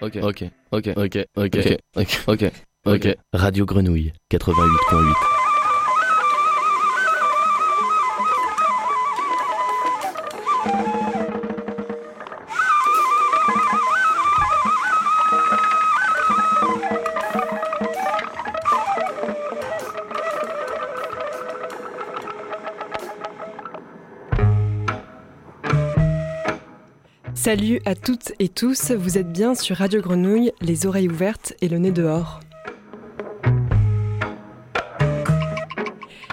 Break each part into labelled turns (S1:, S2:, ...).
S1: Ok, ok, ok, ok, ok, ok, ok, ok. Radio Grenouille 88.8.
S2: Salut à toutes et tous, vous êtes bien sur Radio Grenouille, les oreilles ouvertes et le nez dehors.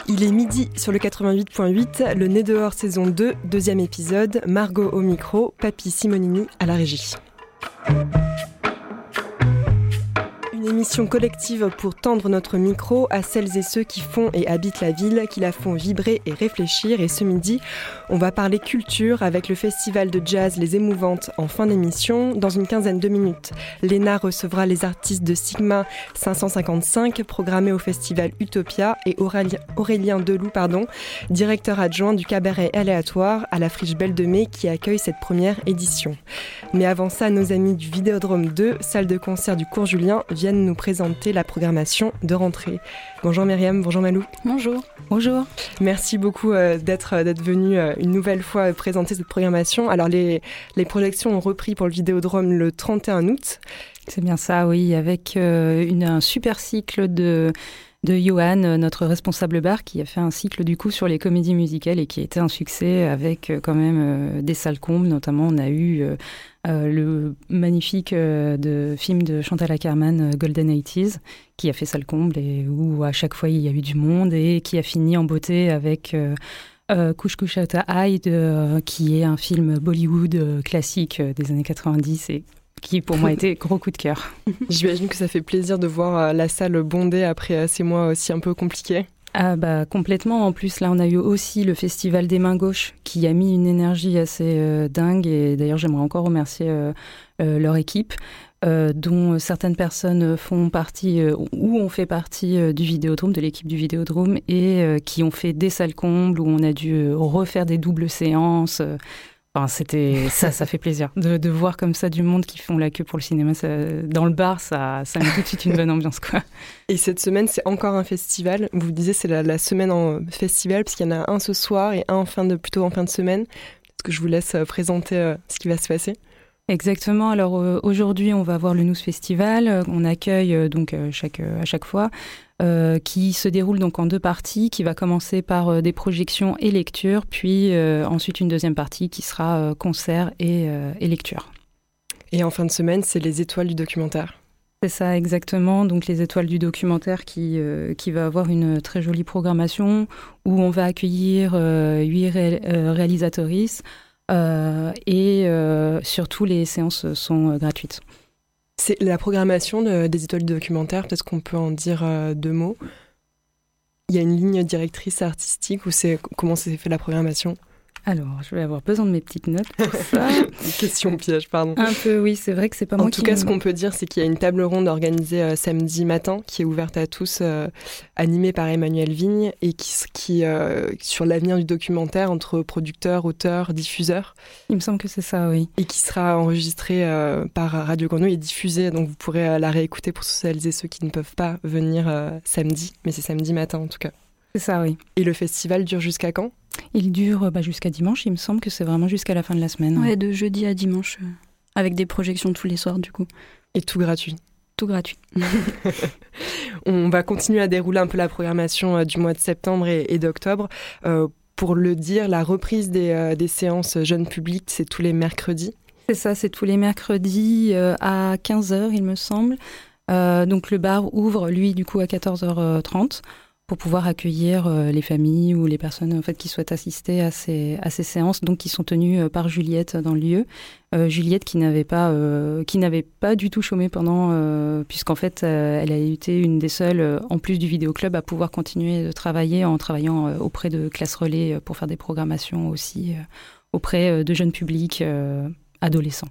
S2: Il est midi sur le 88.8, le nez dehors saison 2, deuxième épisode, Margot au micro, Papy Simonini à la régie. Collective pour tendre notre micro à celles et ceux qui font et habitent la ville, qui la font vibrer et réfléchir. Et ce midi, on va parler culture avec le festival de jazz Les Émouvantes en fin d'émission. Dans une quinzaine de minutes, Léna recevra les artistes de Sigma 555 programmés au festival Utopia et Aurélien, Aurélien Deloup, pardon, directeur adjoint du cabaret aléatoire à la Friche Belle de Mai qui accueille cette première édition. Mais avant ça, nos amis du Vidéodrome 2, salle de concert du cours Julien, viennent nous présenter la programmation de rentrée. Bonjour Myriam, bonjour Malou.
S3: Bonjour. Bonjour.
S2: Merci beaucoup euh, d'être d'être venu euh, une nouvelle fois présenter cette programmation. Alors les, les projections ont repris pour le Vidéodrome le 31 août.
S3: C'est bien ça, oui, avec euh, une, un super cycle de de Johan, notre responsable bar, qui a fait un cycle du coup sur les comédies musicales et qui a été un succès avec quand même des salles combles. Notamment, on a eu euh, le magnifique euh, de film de Chantal Ackerman, euh, Golden 80s, qui a fait ça le comble et où à chaque fois il y a eu du monde et qui a fini en beauté avec Couche Couche Hyde, qui est un film Bollywood classique des années 90 et qui pour moi était gros coup de cœur.
S2: J'imagine que ça fait plaisir de voir la salle bondée après ces mois aussi un peu compliqués.
S3: Ah bah complètement. En plus, là, on a eu aussi le festival des mains gauches qui a mis une énergie assez euh, dingue. Et d'ailleurs, j'aimerais encore remercier euh, euh, leur équipe, dont certaines personnes font partie ou ont fait partie du Vidéodrome, de l'équipe du Vidéodrome, et qui ont fait des salles combles où on a dû refaire des doubles séances c'était ça, ça fait plaisir de, voir comme ça du monde qui font la queue pour le cinéma. dans le bar, ça, ça met tout de suite une bonne ambiance, quoi.
S2: Et cette semaine, c'est encore un festival. Vous disiez, c'est la, semaine en festival, parce qu'il y en a un ce soir et un en fin de, plutôt en fin de semaine. Est-ce que je vous laisse euh, présenter euh, ce qui va se passer?
S3: Exactement. Alors euh, aujourd'hui, on va voir le Nous Festival. On accueille donc chaque, à chaque fois euh, qui se déroule donc en deux parties, qui va commencer par euh, des projections et lectures, puis euh, ensuite une deuxième partie qui sera concert et, et, lecture.
S2: Et en fin de semaine, c'est les étoiles du documentaire.
S3: C'est ça exactement, donc les étoiles du documentaire qui, qui va avoir une très jolie programmation où on va accueillir huit ré réalisatrices et surtout les séances sont gratuites.
S2: C'est la programmation des étoiles de documentaire, peut-être qu'on peut en dire euh, deux mots? Il y a une ligne directrice artistique ou comment s'est fait la programmation?
S3: Alors, je vais avoir besoin de mes petites notes pour ça.
S2: Question piège, pardon.
S3: Un peu, oui, c'est vrai que c'est pas moi
S2: qui... En tout cas, ce qu'on peut dire, c'est qu'il y a une table ronde organisée euh, samedi matin qui est ouverte à tous, euh, animée par Emmanuel Vigne et qui, qui euh, sur l'avenir du documentaire entre producteurs, auteurs, diffuseurs.
S3: Il me semble que c'est ça, oui.
S2: Et qui sera enregistrée par Radio Grenouille et diffusée, donc vous pourrez la réécouter pour celles et ceux qui ne peuvent pas venir samedi, mais c'est samedi matin en tout cas.
S3: C'est ça, oui.
S2: Et le festival dure jusqu'à quand?
S3: Il dure bah, jusqu'à dimanche, il me semble que c'est vraiment jusqu'à la fin de la semaine.
S4: Ouais, de jeudi à dimanche, euh, avec des projections tous les soirs du coup.
S2: Et tout gratuit
S4: Tout gratuit.
S2: On va continuer à dérouler un peu la programmation euh, du mois de septembre et, d'octobre. Euh, pour le dire, la reprise des, des séances jeunes publics, c'est tous les mercredis
S3: C'est ça, c'est tous les mercredis à 15h, il me semble. donc le bar ouvre, lui, du coup, à 14h30 pour pouvoir accueillir euh, les familles ou les personnes en fait qui souhaitent assister à ces à ces séances donc qui sont tenues euh, par Juliette dans le lieu. Euh, Juliette qui n'avait pas pas du tout chômé pendant puisqu'en fait elle a été une des seules en plus du vidéo club à pouvoir continuer de travailler en travaillant auprès de classes relais pour faire des programmations aussi auprès de jeunes publics adolescents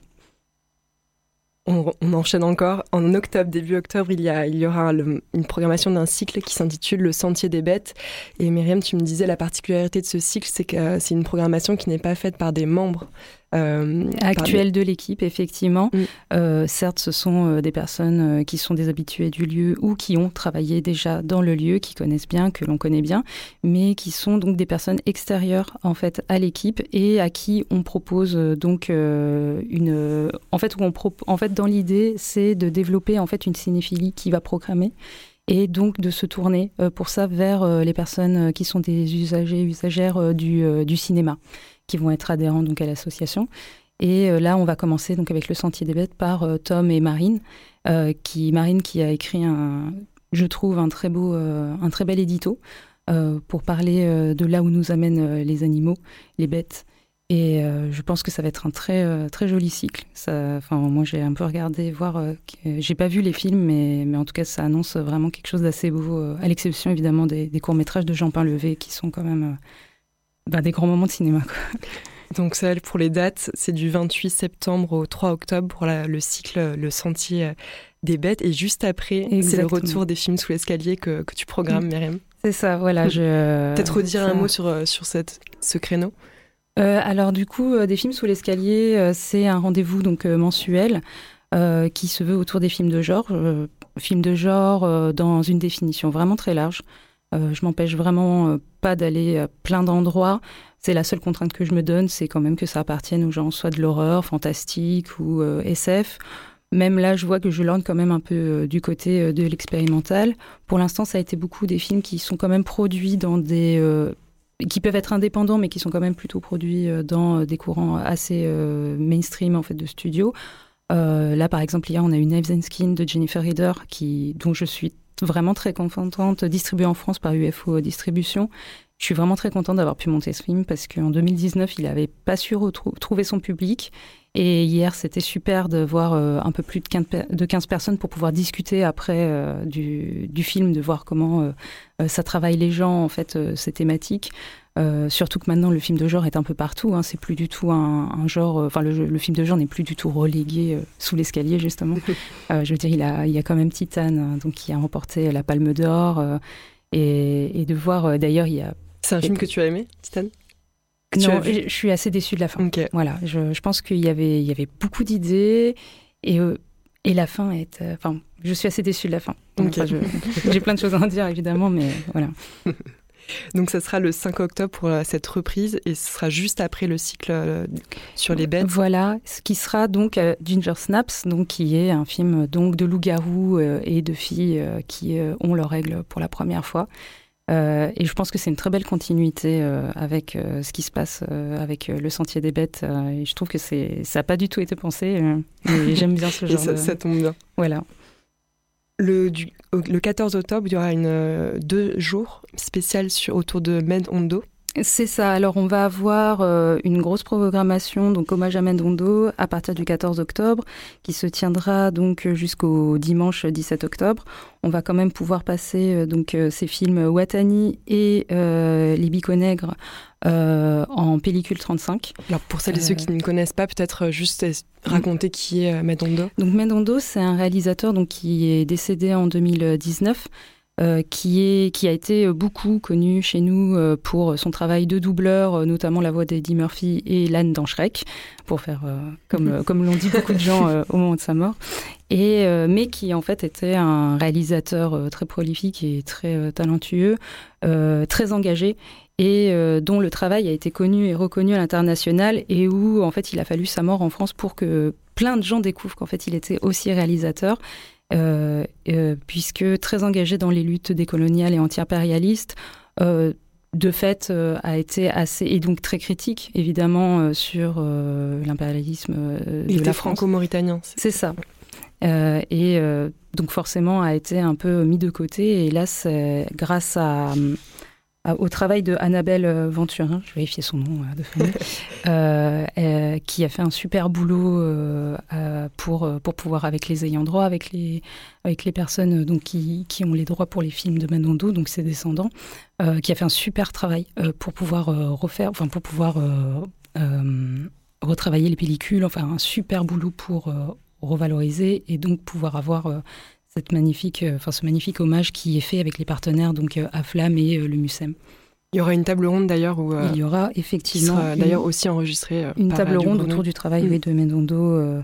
S2: on, enchaîne encore. En octobre, début octobre, il y, a, il y aura une programmation d'un cycle qui s'intitule Le Sentier des Bêtes. Et Myriam, tu me disais, la particularité de ce cycle, c'est que c'est une programmation qui n'est pas faite par des membres
S3: actuelle de l'équipe, effectivement. Mm. certes, ce sont des personnes qui sont des habitués du lieu ou qui ont travaillé déjà dans le lieu, qui connaissent bien, que l'on connaît bien, mais qui sont donc des personnes extérieures en fait à l'équipe et à qui on propose donc une, en fait où on en fait dans l'idée c'est de développer en fait une cinéphilie qui va programmer et donc de se tourner euh, pour ça vers euh, les personnes euh, qui sont des usagers, usagères du, du cinéma, qui vont être adhérents donc à l'association. Et là, on va commencer donc avec le Sentier des Bêtes par Tom et Marine, qui Marine qui a écrit un, je trouve un très beau, un très bel édito pour parler de là où nous amènent les animaux, les bêtes, et euh, je pense que ça va être un très, euh, très joli cycle. Enfin, moi, j'ai un peu regardé, voir. Euh, j'ai pas vu les films, mais, mais en tout cas, ça annonce vraiment quelque chose d'assez beau, à l'exception évidemment des, courts-métrages de Jean Pain-Levé qui sont quand même bah, des grands moments de cinéma.
S2: Donc, ça, pour les dates, c'est du 28 septembre au 3 octobre pour le cycle Le Sentier des Bêtes. Et juste après, c'est le retour des films sous l'escalier que, que, tu programmes, Myriam.
S3: C'est ça, voilà. Je...
S2: Peut-être redire un mot sur, sur cette, ce créneau
S3: euh, alors du coup, euh, des films sous l'escalier, euh, c'est un rendez-vous donc mensuel qui se veut autour des films de genre. films de genre dans une définition vraiment très large. Je m'empêche vraiment pas d'aller à plein d'endroits. C'est la seule contrainte que je me donne, c'est quand même que ça appartienne aux gens soit de l'horreur, fantastique ou SF. Même là, je vois que je lorne quand même un peu du côté de l'expérimental. Pour l'instant, ça a été beaucoup des films qui sont quand même produits dans des qui peuvent être indépendants, mais qui sont quand même plutôt produits euh, dans euh, des courants assez euh, mainstream en fait de studio. là, par exemple, hier, on a eu Knives and Skin de Jennifer Reader, qui, dont je suis vraiment très contente, distribuée en France par UFO Distribution. Je suis vraiment très contente d'avoir pu monter ce film parce qu'en 2019, il n'avait pas su trouver son public. Et hier, c'était super de voir un peu plus de 15, de 15, personnes pour pouvoir discuter après du, du, film, de voir comment euh, ça travaille les gens, en fait, euh, ces thématiques. Euh, surtout que maintenant le film de genre est un peu partout. Hein. c'est plus du tout un, genre. Enfin, le, film de genre n'est plus du tout relégué sous l'escalier justement. je veux dire, il a, il y a quand même Titane, donc qui a remporté la Palme d'Or, et, de voir. D'ailleurs, il y a.
S2: C'est un film que tu as aimé, Titane?
S3: Non, je suis assez déçue de la fin. Voilà, je, je, pense qu'il y avait, il y avait beaucoup d'idées et et la fin est. Enfin, je suis assez déçue de la fin. J'ai plein de choses à en dire, évidemment, mais voilà.
S2: Donc ça sera le 5 octobre pour euh, cette reprise et ce sera juste après le cycle euh, sur les bêtes.
S3: Voilà, ce qui sera donc euh, Ginger Snaps, donc qui est un film donc de loups-garous et de filles qui ont leurs règles pour la première fois. et je pense que c'est une très belle continuité avec ce qui se passe avec le Sentier des Bêtes. et je trouve que c'est ça n'a pas du tout été pensé. et j'aime bien ce genre.
S2: et ça, ça tombe bien.
S3: Voilà.
S2: Le, le 14 octobre, il y aura une, euh, deux jours spécial sur, autour de Mendondo.
S3: C'est ça. Alors, on va avoir euh, une grosse programmation, donc hommage à Mendondo, à partir du 14 octobre, qui se tiendra donc jusqu'au dimanche 17 octobre. On va quand même pouvoir passer euh, donc ces films Watani et Libico Nègre en pellicule 35.
S2: Alors, pour celles et ceux qui ne connaissent pas, peut-être juste raconter qui est Mendondo.
S3: Donc, Mendondo, c'est un réalisateur donc, qui est décédé en 2019. Euh, qui, est, qui a été beaucoup connu chez nous euh, pour son travail de doubleur, euh, notamment la voix d'Eddie Murphy et l'âne dans Shrek, pour faire comme, comme l'ont dit beaucoup de gens au moment de sa mort. Et, mais qui en fait était un réalisateur très prolifique et très talentueux, très engagé et dont le travail a été connu et reconnu à l'international et où en fait il a fallu sa mort en France pour que plein de gens découvrent qu'en fait il était aussi réalisateur euh, euh, puisque très engagé dans les luttes décoloniales et anti-impérialistes, euh, de fait a été assez et donc très critique évidemment sur l'impérialisme
S2: Il était franco-mauritanien.
S3: C'est ça. et donc forcément a été un peu mis de côté et là c'est grâce à au travail de Annabelle euh, Venturin, je vais vérifier son nom euh, de famille, euh, qui a fait un super boulot pour, pour pouvoir, avec les ayants droit, avec les, avec les personnes donc, qui, qui ont les droits pour les films de Manondo, donc ses descendants, qui a fait un super travail pour pouvoir refaire, enfin pour pouvoir retravailler les pellicules, enfin un super boulot pour revaloriser et donc pouvoir avoir cette magnifique, euh, enfin, ce magnifique hommage qui est fait avec les partenaires, donc euh, AFLAM et euh, le MUSEM.
S2: Il y aura une table ronde d'ailleurs où
S3: il y aura effectivement
S2: d'ailleurs aussi enregistrée
S3: une table ronde autour du travail mm. de Mendondo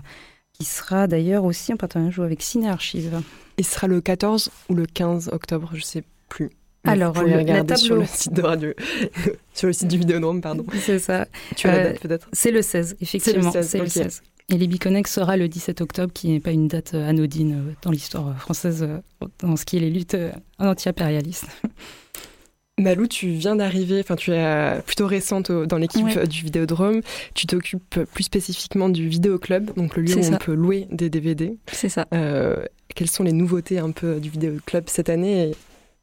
S3: qui sera d'ailleurs aussi en partenariat avec Ciné Archive.
S2: Et ce sera le 14 ou le 15 octobre, je sais plus.
S3: Alors,
S2: vous la table sur le site de radio, sur le site du Vidéodrome, pardon.
S3: C'est ça.
S2: Tu as la date peut-être?
S3: C'est le 16, effectivement. C'est le 16. Et les Biconex sera le 17 octobre, qui n'est pas une date euh, anodine euh, dans l'histoire euh, française, dans ce qui est les luttes anti-impérialistes.
S2: Malou, tu viens d'arriver, enfin tu es plutôt récente dans l'équipe du Vidéodrome. Tu t'occupes plus spécifiquement du Vidéoclub, donc le lieu où on peut louer des DVD.
S3: C'est ça.
S2: quelles sont les nouveautés un peu du Vidéoclub cette année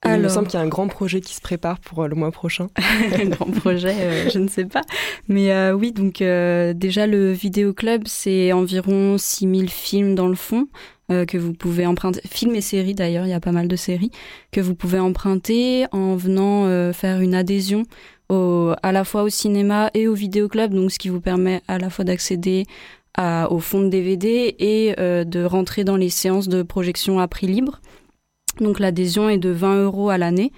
S2: il me semble qu'il y a un grand projet qui se prépare pour euh, le mois prochain.
S4: un grand projet, euh, je ne sais pas. Mais euh, oui, donc déjà le Vidéo Club, c'est environ 6000 films dans le fond que vous pouvez emprunter. Films et séries d'ailleurs, il y a pas mal de séries que vous pouvez emprunter en venant faire une adhésion au, à la fois au cinéma et au Vidéo Club, donc ce qui vous permet à la fois d'accéder au fond de DVD et de rentrer dans les séances de projection à prix libre. Donc l'adhésion est de 20 euros à l'année.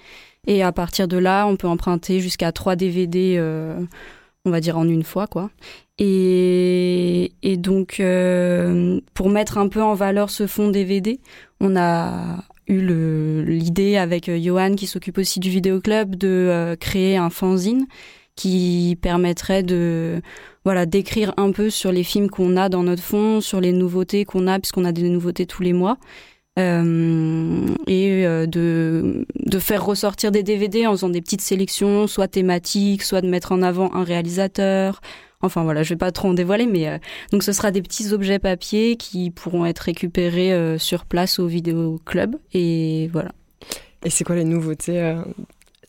S4: Et à partir de là, on peut emprunter jusqu'à 3 DVD, euh, on va dire en une fois, quoi. Et, et donc, euh, pour mettre un peu en valeur ce fonds DVD, on a eu l'idée avec Johan, qui s'occupe aussi du vidéoclub, de euh, créer un fanzine qui permettrait de voilà d'écrire un peu sur les films qu'on a dans notre fond, sur les nouveautés qu'on a, puisqu'on a des nouveautés tous les mois, euh, et euh, de, de faire ressortir des DVD en faisant des petites sélections, soit thématiques, soit de mettre en avant un réalisateur. Enfin voilà, je vais pas trop en dévoiler, mais euh, donc ce sera des petits objets papier qui pourront être récupérés sur place au vidéo club et voilà.
S2: Et c'est quoi les nouveautés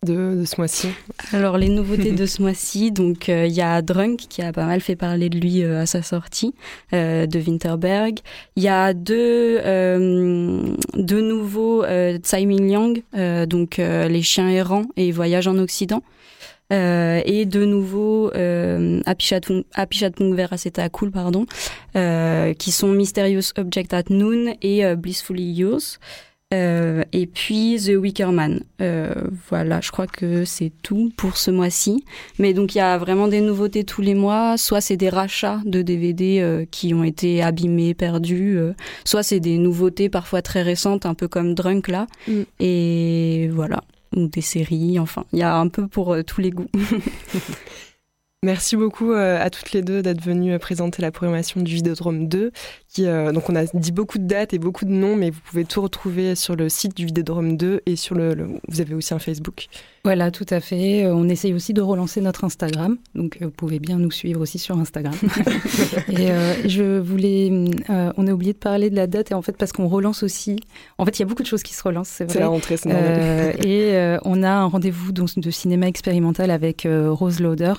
S2: de, ce mois-ci
S4: Alors les nouveautés de ce mois-ci, donc euh, il y a Drunk qui a pas mal fait parler de lui euh, à sa sortie euh, de Winterberg. Il y a deux deux nouveaux Tsai Ming Liang, donc Les chiens errants et Voyage en Occident. et de nouveau euh, Apichatpung Cool pardon qui sont Mysterious Object at Noon et Blissfully Yours euh, et puis The Wicker Man. Euh, voilà, je crois que c'est tout pour ce mois-ci. Mais donc il y a vraiment des nouveautés tous les mois. Soit c'est des rachats de DVD euh, qui ont été abîmés, perdus. soit c'est des nouveautés parfois très récentes, un peu comme Drunk là. Mm. Et voilà, ou des séries. Enfin, il y a un peu pour tous les goûts.
S2: Merci beaucoup euh, à toutes les deux d'être venues euh, présenter la programmation du Vidéodrome 2. Qui, euh, donc on a dit beaucoup de dates et beaucoup de noms, mais vous pouvez tout retrouver sur le site du Vidéodrome 2 et sur le, vous avez aussi un Facebook.
S3: Voilà, tout à fait. On essaye aussi de relancer notre Instagram, donc vous pouvez bien nous suivre aussi sur Instagram. et je voulais, on a oublié de parler de la date et en fait parce qu'on relance aussi. En fait, il y a beaucoup de choses qui se relancent, c'est vrai.
S2: C'est la rentrée, c'est normal.
S3: et on a un rendez-vous de cinéma expérimental avec Rose Lauder.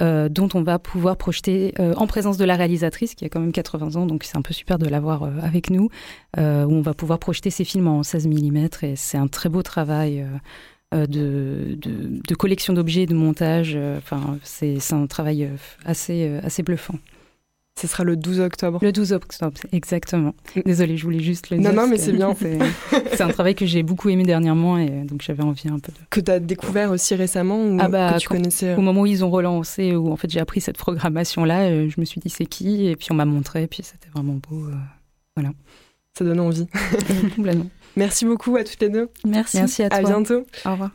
S3: Euh, dont on va pouvoir projeter euh, en présence de la réalisatrice, qui a quand même 80 ans, donc c'est un peu super de l'avoir euh, avec nous, où on va pouvoir projeter ses films en 16 mm, et c'est un très beau travail. De, de, collection d'objets, de montage, enfin c'est un travail assez, assez bluffant.
S2: Ce sera le 12 octobre.
S3: Le 12 octobre, exactement. Mm. Désolée, je voulais juste le
S2: dire.
S3: Non,
S2: non, mais c'est bien.
S3: C'est un travail que j'ai beaucoup aimé dernièrement et donc j'avais envie un peu de...
S2: Que tu as découvert aussi récemment ou ah bah, que tu connaissais
S3: Au moment où ils ont relancé, où en fait j'ai appris cette programmation-là, euh, je me suis dit c'est qui? Et puis on m'a montré, et puis c'était vraiment beau. Euh, voilà.
S2: Ça donne envie.
S3: Complètement.
S2: Merci beaucoup à toutes les deux.
S3: Merci.
S2: Merci à toi. À bientôt.
S3: Au revoir.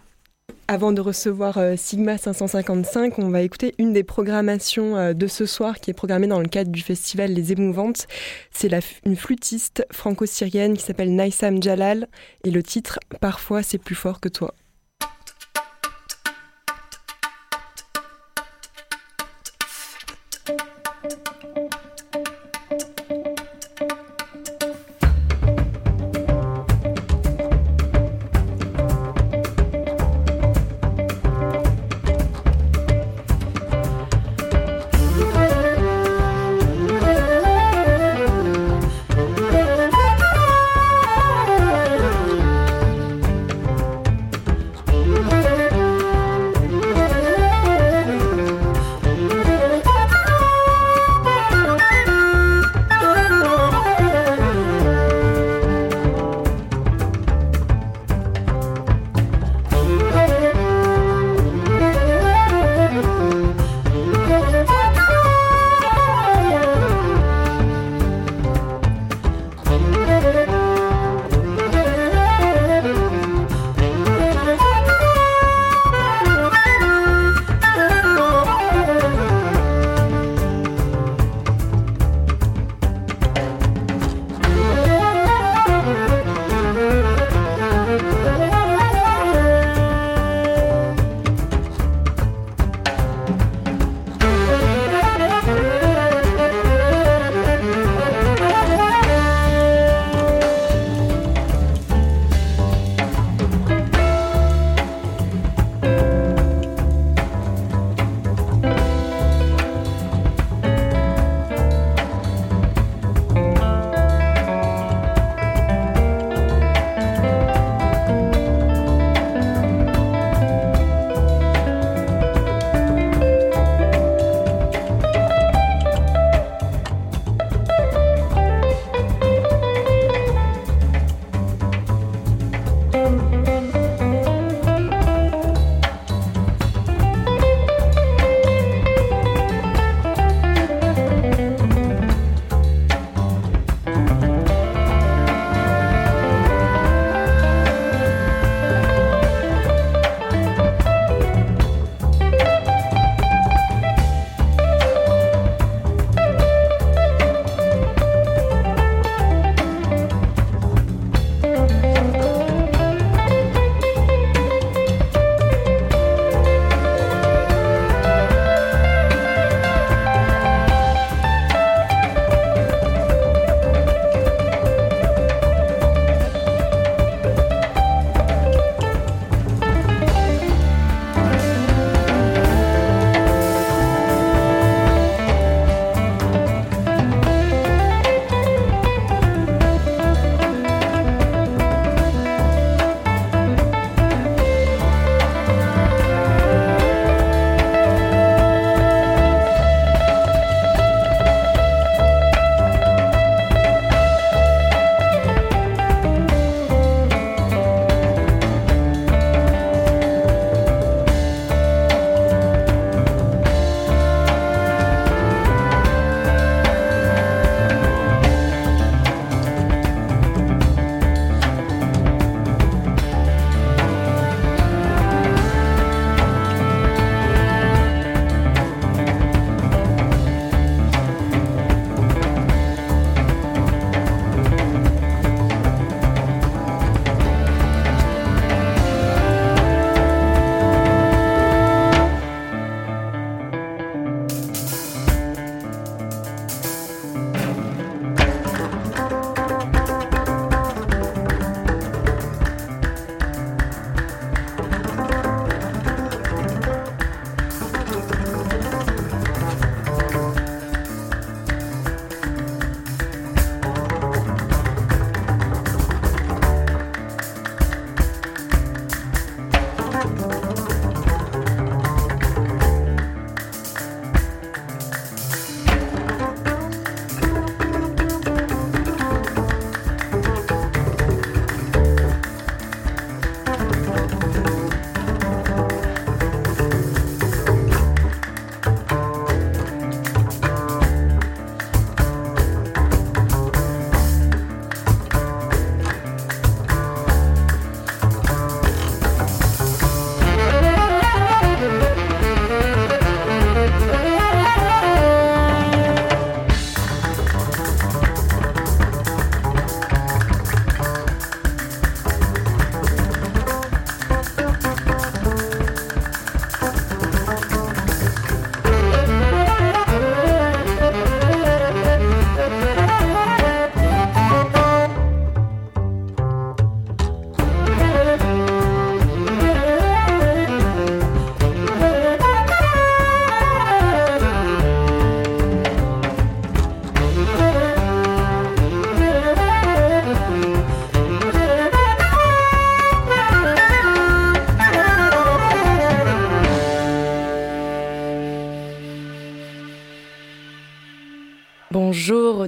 S2: Avant de recevoir euh, Sigma 555, on va écouter une des programmations euh, de ce soir qui est programmée dans le cadre du festival Les Émouvantes. C'est une flûtiste franco-syrienne qui s'appelle Naïsam Jalal et le titre Parfois c'est plus fort que toi.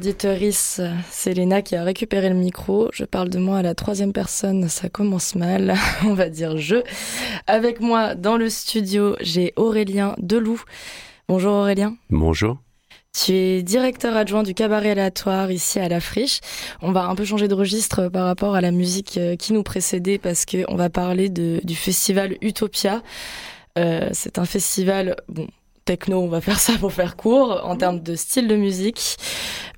S5: Auditorices, c'est Léna qui a récupéré le micro. Je parle de moi à la troisième personne, ça commence mal. On va dire je. Avec moi dans le studio, j'ai Aurélien Deloup. Bonjour Aurélien.
S6: Bonjour.
S5: Tu es directeur adjoint du cabaret aléatoire ici à la Friche. On va un peu changer de registre par rapport à la musique euh, qui nous précédait parce qu'on va parler du festival Utopia. Euh, c'est un festival, bon, techno, on va faire ça pour faire court, en termes de style de musique.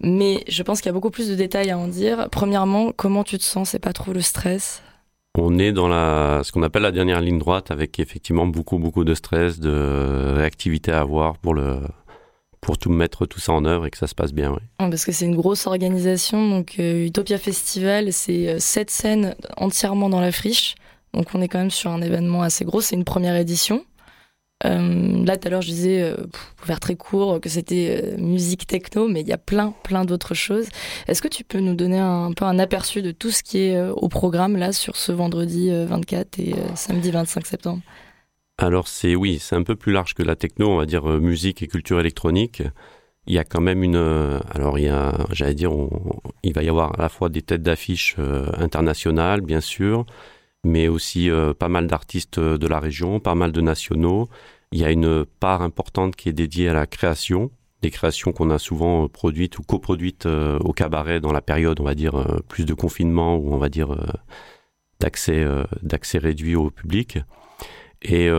S5: Mais je pense qu'il y a beaucoup plus de détails à en dire. Premièrement, comment tu te sens? C'est pas trop le stress?
S6: On est dans la, ce qu'on appelle la dernière ligne droite avec effectivement beaucoup, beaucoup de stress, de réactivité à avoir pour le, pour tout mettre tout ça en œuvre et que ça se passe bien. Oui.
S5: Parce que c'est une grosse organisation. Donc euh, Utopia Festival, c'est euh, sept scènes entièrement dans la friche. Donc on est quand même sur un événement assez gros. C'est une première édition. Euh, là, tout à l'heure, je disais, euh, pour faire très court, que c'était euh, musique techno, mais il y a plein, plein d'autres choses. Est-ce que tu peux nous donner un, peu un aperçu de tout ce qui est au programme là sur ce vendredi 24 et samedi 25 septembre?
S6: Alors c'est oui, c'est un peu plus large que la techno, on va dire musique et culture électronique. Il y a quand même une, alors il y a, j'allais dire, il va y avoir à la fois des têtes d'affiche internationales, bien sûr mais aussi euh, pas mal d'artistes euh, de la région, pas mal de nationaux. Il y a une part importante qui est dédiée à la création, des créations qu'on a souvent euh, produites ou coproduites au cabaret dans la période, on va dire, plus de confinement ou on va dire d'accès d'accès réduit au public. Et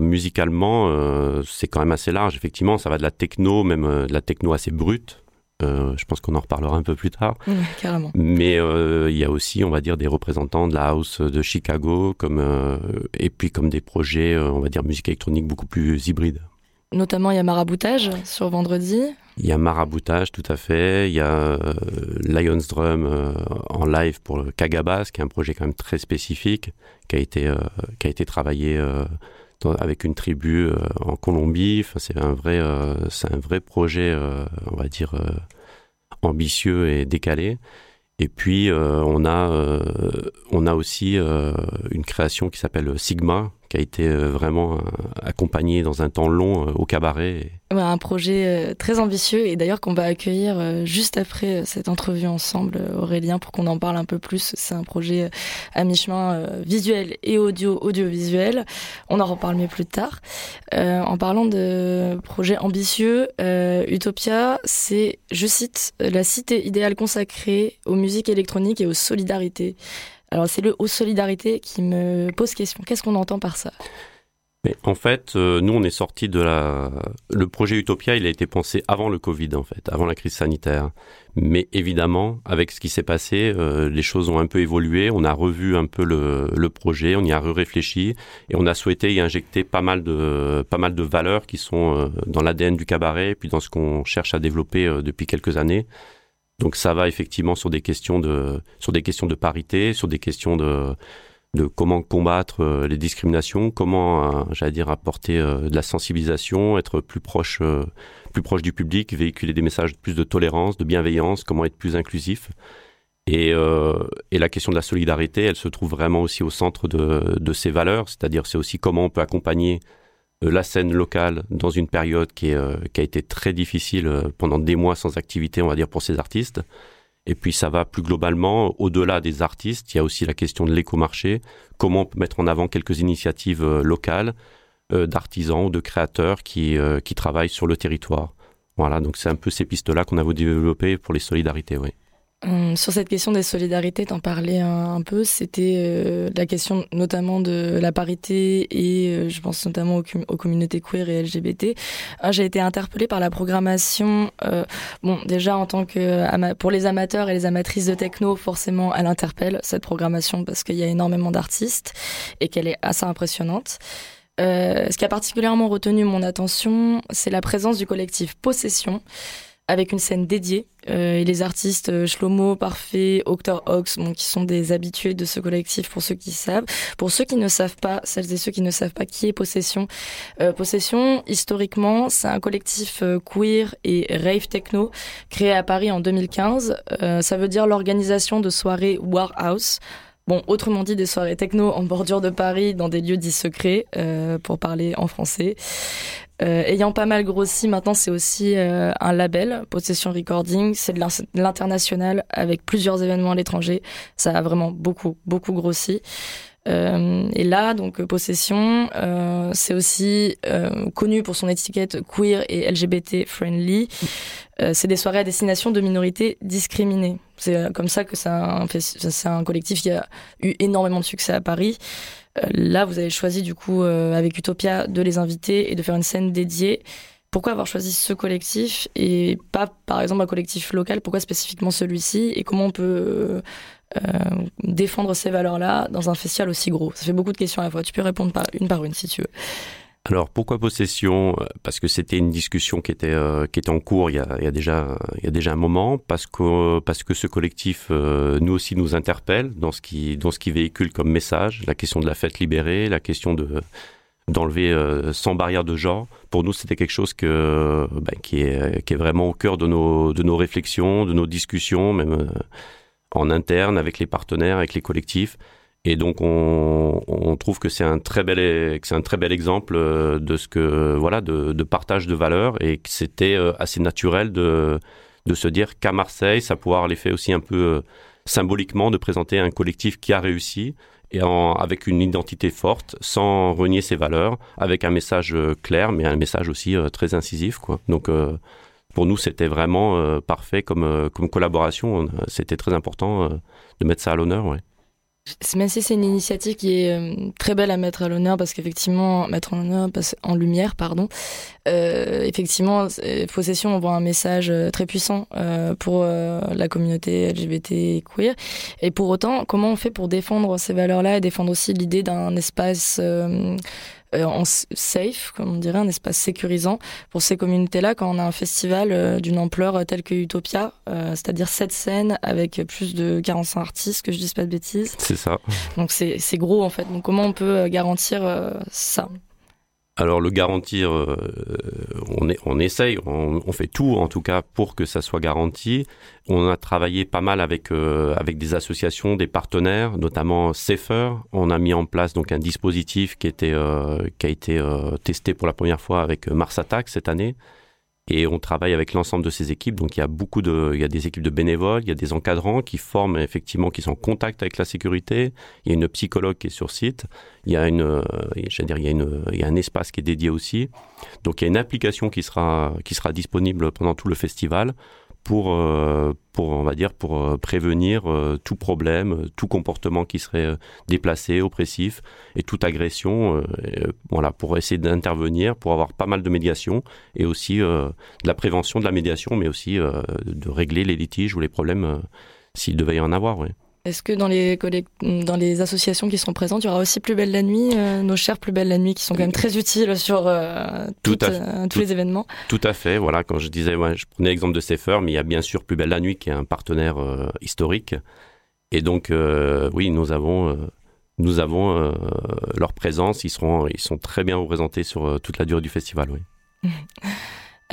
S6: musicalement, c'est quand même assez large. Effectivement, ça va de la techno, même de la techno assez brute, euh, je pense qu'on en reparlera un peu plus tard.
S5: carrément.
S6: Mais euh, il y a aussi, on va dire, des représentants de la house de Chicago, comme euh, et puis comme des projets, on va dire, musique électronique beaucoup plus hybrides.
S5: Notamment, il y a Maraboutage sur vendredi.
S6: Il y a Maraboutage, tout à fait. Il y a Lions Drum en live pour le Kagabas, qui est un projet quand même très spécifique, qui a été, qui a été travaillé avec une tribu euh, en Colombie. C'est un vrai, euh, c'est un vrai projet, euh, on va dire ambitieux et décalé. Et puis on a on a aussi une création qui s'appelle Sigma, qui a été vraiment accompagné dans un temps long au cabaret
S5: un projet euh, très ambitieux et d'ailleurs qu'on va accueillir euh, juste après euh, cette entrevue ensemble, Aurélien, pour qu'on en parle un peu plus. C'est un projet à mi-chemin visuel et audio, audiovisuel. On en reparle mieux plus tard. en parlant de projet ambitieux, Utopia, c'est, je cite, la cité idéale consacrée aux musiques électroniques et aux solidarités. Alors c'est le aux solidarités qui me pose question. Qu'est-ce qu'on entend par ça?
S6: Mais en fait, euh, nous, on est sorti de la. Le projet Utopia, il a été pensé avant le Covid, en fait, avant la crise sanitaire. Mais évidemment, avec ce qui s'est passé, euh, les choses ont un peu évolué. On a revu un peu le, le projet, on y a réfléchi et on a souhaité y injecter pas mal de pas mal de valeurs qui sont euh, dans l'ADN du cabaret, et puis dans ce qu'on cherche à développer depuis quelques années. Donc ça va effectivement sur des questions de sur des questions de parité, sur des questions de de comment combattre euh, les discriminations, comment, euh, j'allais dire, apporter euh, de la sensibilisation, être plus proche, plus proche du public, véhiculer des messages de plus de tolérance, de bienveillance, comment être plus inclusif. Et, et, la question de la solidarité, elle se trouve vraiment aussi au centre de, de ces valeurs, c'est-à-dire c'est aussi comment on peut accompagner la scène locale dans une période qui, est, qui a été très difficile pendant des mois sans activité, on va dire, pour ces artistes. Et puis ça va plus globalement, au-delà des artistes, il y a aussi la question de l'écomarché, comment mettre en avant quelques initiatives euh, locales euh, d'artisans ou de créateurs qui, euh, qui travaillent sur le territoire. Voilà, donc c'est un peu ces pistes-là qu'on a voulu développer pour les solidarités, oui.
S5: Hum, sur cette question des solidarités, t'en parlais un, peu. C'était euh, la question notamment de la parité et euh, je pense notamment aux, communautés queer et LGBT. Ah, j'ai été interpellée par la programmation. Euh, bon, déjà en tant que pour les amateurs et les amatrices de techno, forcément, elle interpelle cette programmation parce qu'il y a énormément d'artistes et qu'elle est assez impressionnante. ce qui a particulièrement retenu mon attention, c'est la présence du collectif Possession avec une scène dédiée. Euh, et les artistes euh, Shlomo, Parfait, Octor Ox, bon, qui sont des habitués de ce collectif pour ceux qui savent. Pour ceux qui ne savent pas, celles et ceux qui ne savent pas qui est Possession. Euh, Possession, historiquement, c'est un collectif euh, queer et rave techno créé à Paris en 2015. Euh, ça veut dire l'organisation de soirées Warhouse Bon, autrement dit, des soirées techno en bordure de Paris, dans des lieux dits secrets, pour parler en français. ayant pas mal grossi, maintenant c'est aussi un label, Possession Recording, c'est de l'international avec plusieurs événements à l'étranger. Ça a vraiment beaucoup, beaucoup grossi. Euh, et là, donc Possession, euh, c'est aussi euh, connu pour son étiquette queer et LGBT friendly. c'est des soirées à destination de minorités discriminées. C'est comme ça que c'est un, collectif qui a eu énormément de succès à Paris. là, vous avez choisi du coup avec Utopia de les inviter et de faire une scène dédiée pourquoi avoir choisi ce collectif et pas par exemple un collectif local? Pourquoi spécifiquement celui-ci? Et comment on peut défendre ces valeurs-là dans un festival aussi gros. Ça fait beaucoup de questions à la fois. Tu peux répondre par une par une si tu veux.
S6: Alors pourquoi possession? Parce que c'était une discussion qui était euh, qui était en cours il y, a, il y a déjà il y a déjà un moment. Parce que parce que ce collectif euh, nous aussi nous interpelle dans ce qui dans ce qui véhicule comme message. La question de la fête libérée la question de d'enlever sans barrière de genre. Pour nous c'était quelque chose que ben, qui est qui est vraiment au cœur de nos de nos réflexions de nos discussions même en interne avec les partenaires, avec les collectifs. Et donc on, on trouve que c'est un très bel c'est un très bel exemple euh, de ce que voilà de, de partage de valeurs et que c'était euh, assez naturel de de se dire qu'à Marseille ça pourrait avoir l'effet aussi un peu euh, symboliquement de présenter un collectif qui a réussi et en, avec une identité forte sans renier ses valeurs avec un message clair mais un message aussi très incisif quoi donc pour nous, c'était vraiment euh, parfait comme, euh, collaboration. C'était très important euh, de mettre ça à l'honneur. Ouais.
S5: Même si c'est une initiative qui est très belle à mettre à l'honneur, parce qu'effectivement, mettre en honneur, en lumière, pardon, euh, effectivement, Possession envoie un message très puissant euh, pour la communauté LGBT queer. Et pour autant, comment on fait pour défendre ces valeurs-là et défendre aussi l'idée d'un espace euh, en safe, comme on dirait, un espace sécurisant pour ces communautés-là quand on a un festival euh, d'une ampleur euh, telle que Utopia, c'est-à-dire cette scènes avec plus de 45 artistes, que je dise pas de bêtises.
S6: C'est ça.
S5: Donc c'est gros en fait. Donc comment on peut garantir ça?
S6: Alors le garantir, euh, on, essaye, on, fait tout en tout cas pour que ça soit garanti. On a travaillé pas mal avec euh, des associations, des partenaires, notamment Safer. On a mis en place donc un dispositif qui euh, qui a été testé pour la première fois avec Mars Attack cette année, et on travaille avec l'ensemble de ces équipes. Donc il y a beaucoup de, il y a des équipes de bénévoles, il y a des encadrants qui forment effectivement, qui sont en contact avec la sécurité. Il y a une psychologue qui est sur site. Il y a une, euh, dire, il y a une, il y a un espace qui est dédié aussi. Donc il y a une application qui sera, qui sera disponible pendant tout le festival pour, euh, pour on va dire, pour euh, prévenir euh, tout problème, tout comportement qui serait déplacé, oppressif et toute agression. voilà, pour essayer d'intervenir, pour avoir pas mal de médiation et aussi de la prévention de la médiation, mais aussi de régler les litiges ou les problèmes s'il devait y en avoir.
S5: Est-ce que dans les, dans les associations qui sont présentes, il y aura aussi Plus Belle la Nuit, euh, nos chers Plus Belle la Nuit, qui sont quand même très utiles sur euh, euh, tous les événements?
S6: Tout à fait. Voilà, quand je disais, ouais, je prenais l'exemple de Safer, mais il y a bien sûr Plus Belle la Nuit qui est un partenaire historique. Et donc, oui, nous avons, nous avons leur présence. Ils, seront, ils sont très bien représentés sur toute la durée du festival. Oui.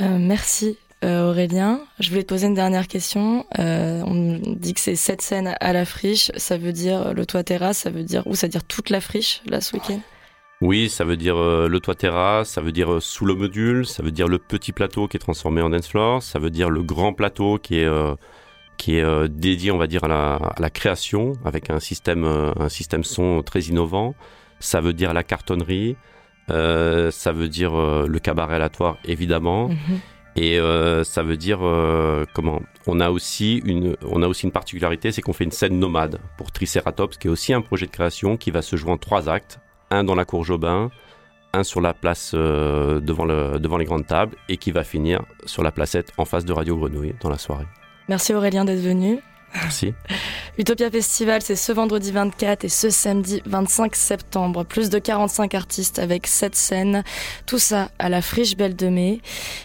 S5: merci euh, Aurélien, je voulais te poser une dernière question. Euh, on dit que c'est sept scènes à la friche. Ça veut dire le toit terrasse, ça veut dire où? Ça veut dire toute la friche là ce week-end?
S6: Oui, ça veut dire euh, le toit terrasse, ça veut dire sous le module, ça veut dire le petit plateau qui est transformé en dance floor, ça veut dire le grand plateau qui est qui est dédié, on va dire, à la, à la création avec un système un système son très innovant. Ça veut dire la cartonnerie. ça veut dire le cabaret aléatoire évidemment. Mhm. Et euh, ça veut dire euh, comment? On a aussi une, on a aussi une particularité, c'est qu'on fait une scène nomade pour Triceratops, qui est aussi un projet de création qui va se jouer en trois actes un dans la cour Jobin, un sur la place euh, devant, le, devant les grandes tables, et qui va finir sur la placette en face de Radio Grenouille dans la soirée.
S5: Merci Aurélien d'être venu.
S6: Merci.
S5: Utopia Festival, c'est ce vendredi 24 et ce samedi 25 septembre. Plus de 45 artistes avec 7 scènes. Tout ça à la Friche Belle de Mai.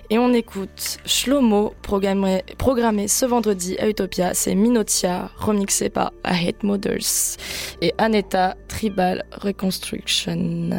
S5: Et on écoute Shlomo, programmé, programmé ce vendredi à Utopia. C'est Minotia, remixé par I Hate Mothers. Et Aneta, Tribal Reconstruction.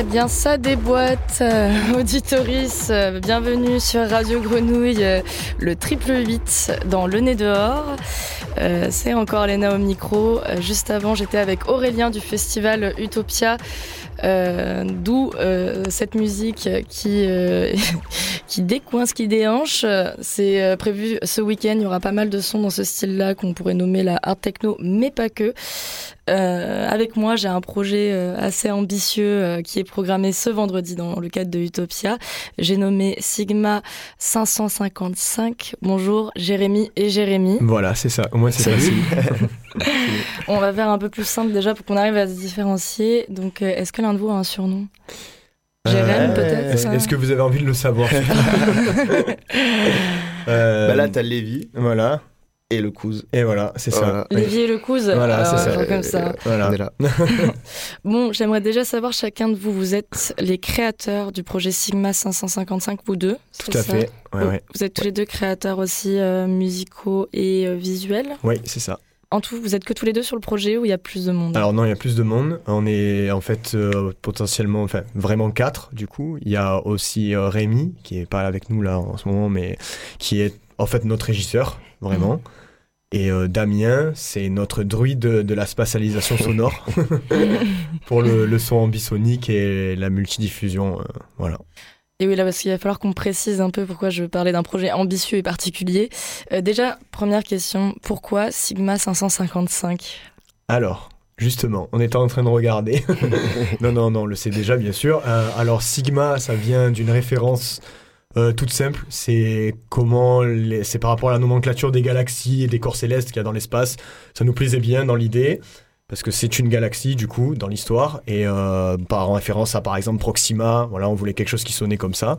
S5: Bien, ça déboîte, euh, auditoris, euh, bienvenue sur Radio Grenouille, euh, le triple 8 dans Le Nez dehors. Euh, C'est encore Léna au micro. Juste avant, j'étais avec Aurélien du festival Utopia. Euh, D'où euh, cette musique qui euh, qui décoince, qui déhanche. C'est euh, prévu ce week-end. Il y aura pas mal de sons dans ce style-là qu'on pourrait nommer la art techno, mais pas que. Euh, avec moi, j'ai un projet euh, assez ambitieux euh, qui est programmé ce vendredi dans le cadre de Utopia. J'ai nommé Sigma 555. Bonjour Jérémy et Jérémy.
S7: Voilà, c'est ça. Au moins, c'est facile.
S5: On va faire un peu plus simple déjà pour qu'on arrive à se différencier. Donc, euh, est-ce que l'un de vous a un surnom Jérém,
S7: Euh,
S5: peut-être
S7: Est-ce que vous avez envie de le savoir Euh,
S8: Bah là, t'as Lévi
S7: Voilà.
S8: et le Couz.
S7: Et voilà, c'est ça.
S5: Lévi et le Couze
S7: Voilà, c'est ça.
S5: comme ça.
S7: Voilà.
S8: On est là.
S5: Bon, j'aimerais déjà savoir chacun de vous, vous êtes les créateurs du projet Sigma 555, vous deux
S7: Tout à
S5: ça
S7: fait. Ouais, ouais.
S5: Vous êtes tous les deux créateurs aussi euh, musicaux et euh, visuels.
S7: Oui, c'est ça.
S5: En tout, vous êtes que tous les deux sur le projet ou il y a plus de monde
S7: Alors non, il y a plus de monde. On est en fait euh, potentiellement, enfin vraiment quatre du coup. Il y a aussi euh, Rémi qui est pas avec nous là en ce moment, mais qui est en fait notre régisseur vraiment. Et euh, Damien, c'est notre druide de, de la spatialisation sonore pour le, le son ambisonique et la multidiffusion. voilà.
S5: Et oui, là, parce qu'il va falloir qu'on précise un peu pourquoi je parlais d'un projet ambitieux et particulier. Euh, déjà, première question, pourquoi Sigma 555
S7: Alors, justement, on était en train de regarder. non, non, non, on le sait déjà, bien sûr. Euh, alors, Sigma, ça vient d'une référence euh, toute simple. C'est comment, les- c'est par rapport à la nomenclature des galaxies et des corps célestes qu'il y a dans l'espace. Ça nous plaisait bien dans l'idée. Parce que c'est une galaxie, du coup, dans l'histoire. Et euh, par référence à, par exemple, Proxima, voilà, on voulait quelque chose qui sonnait comme ça.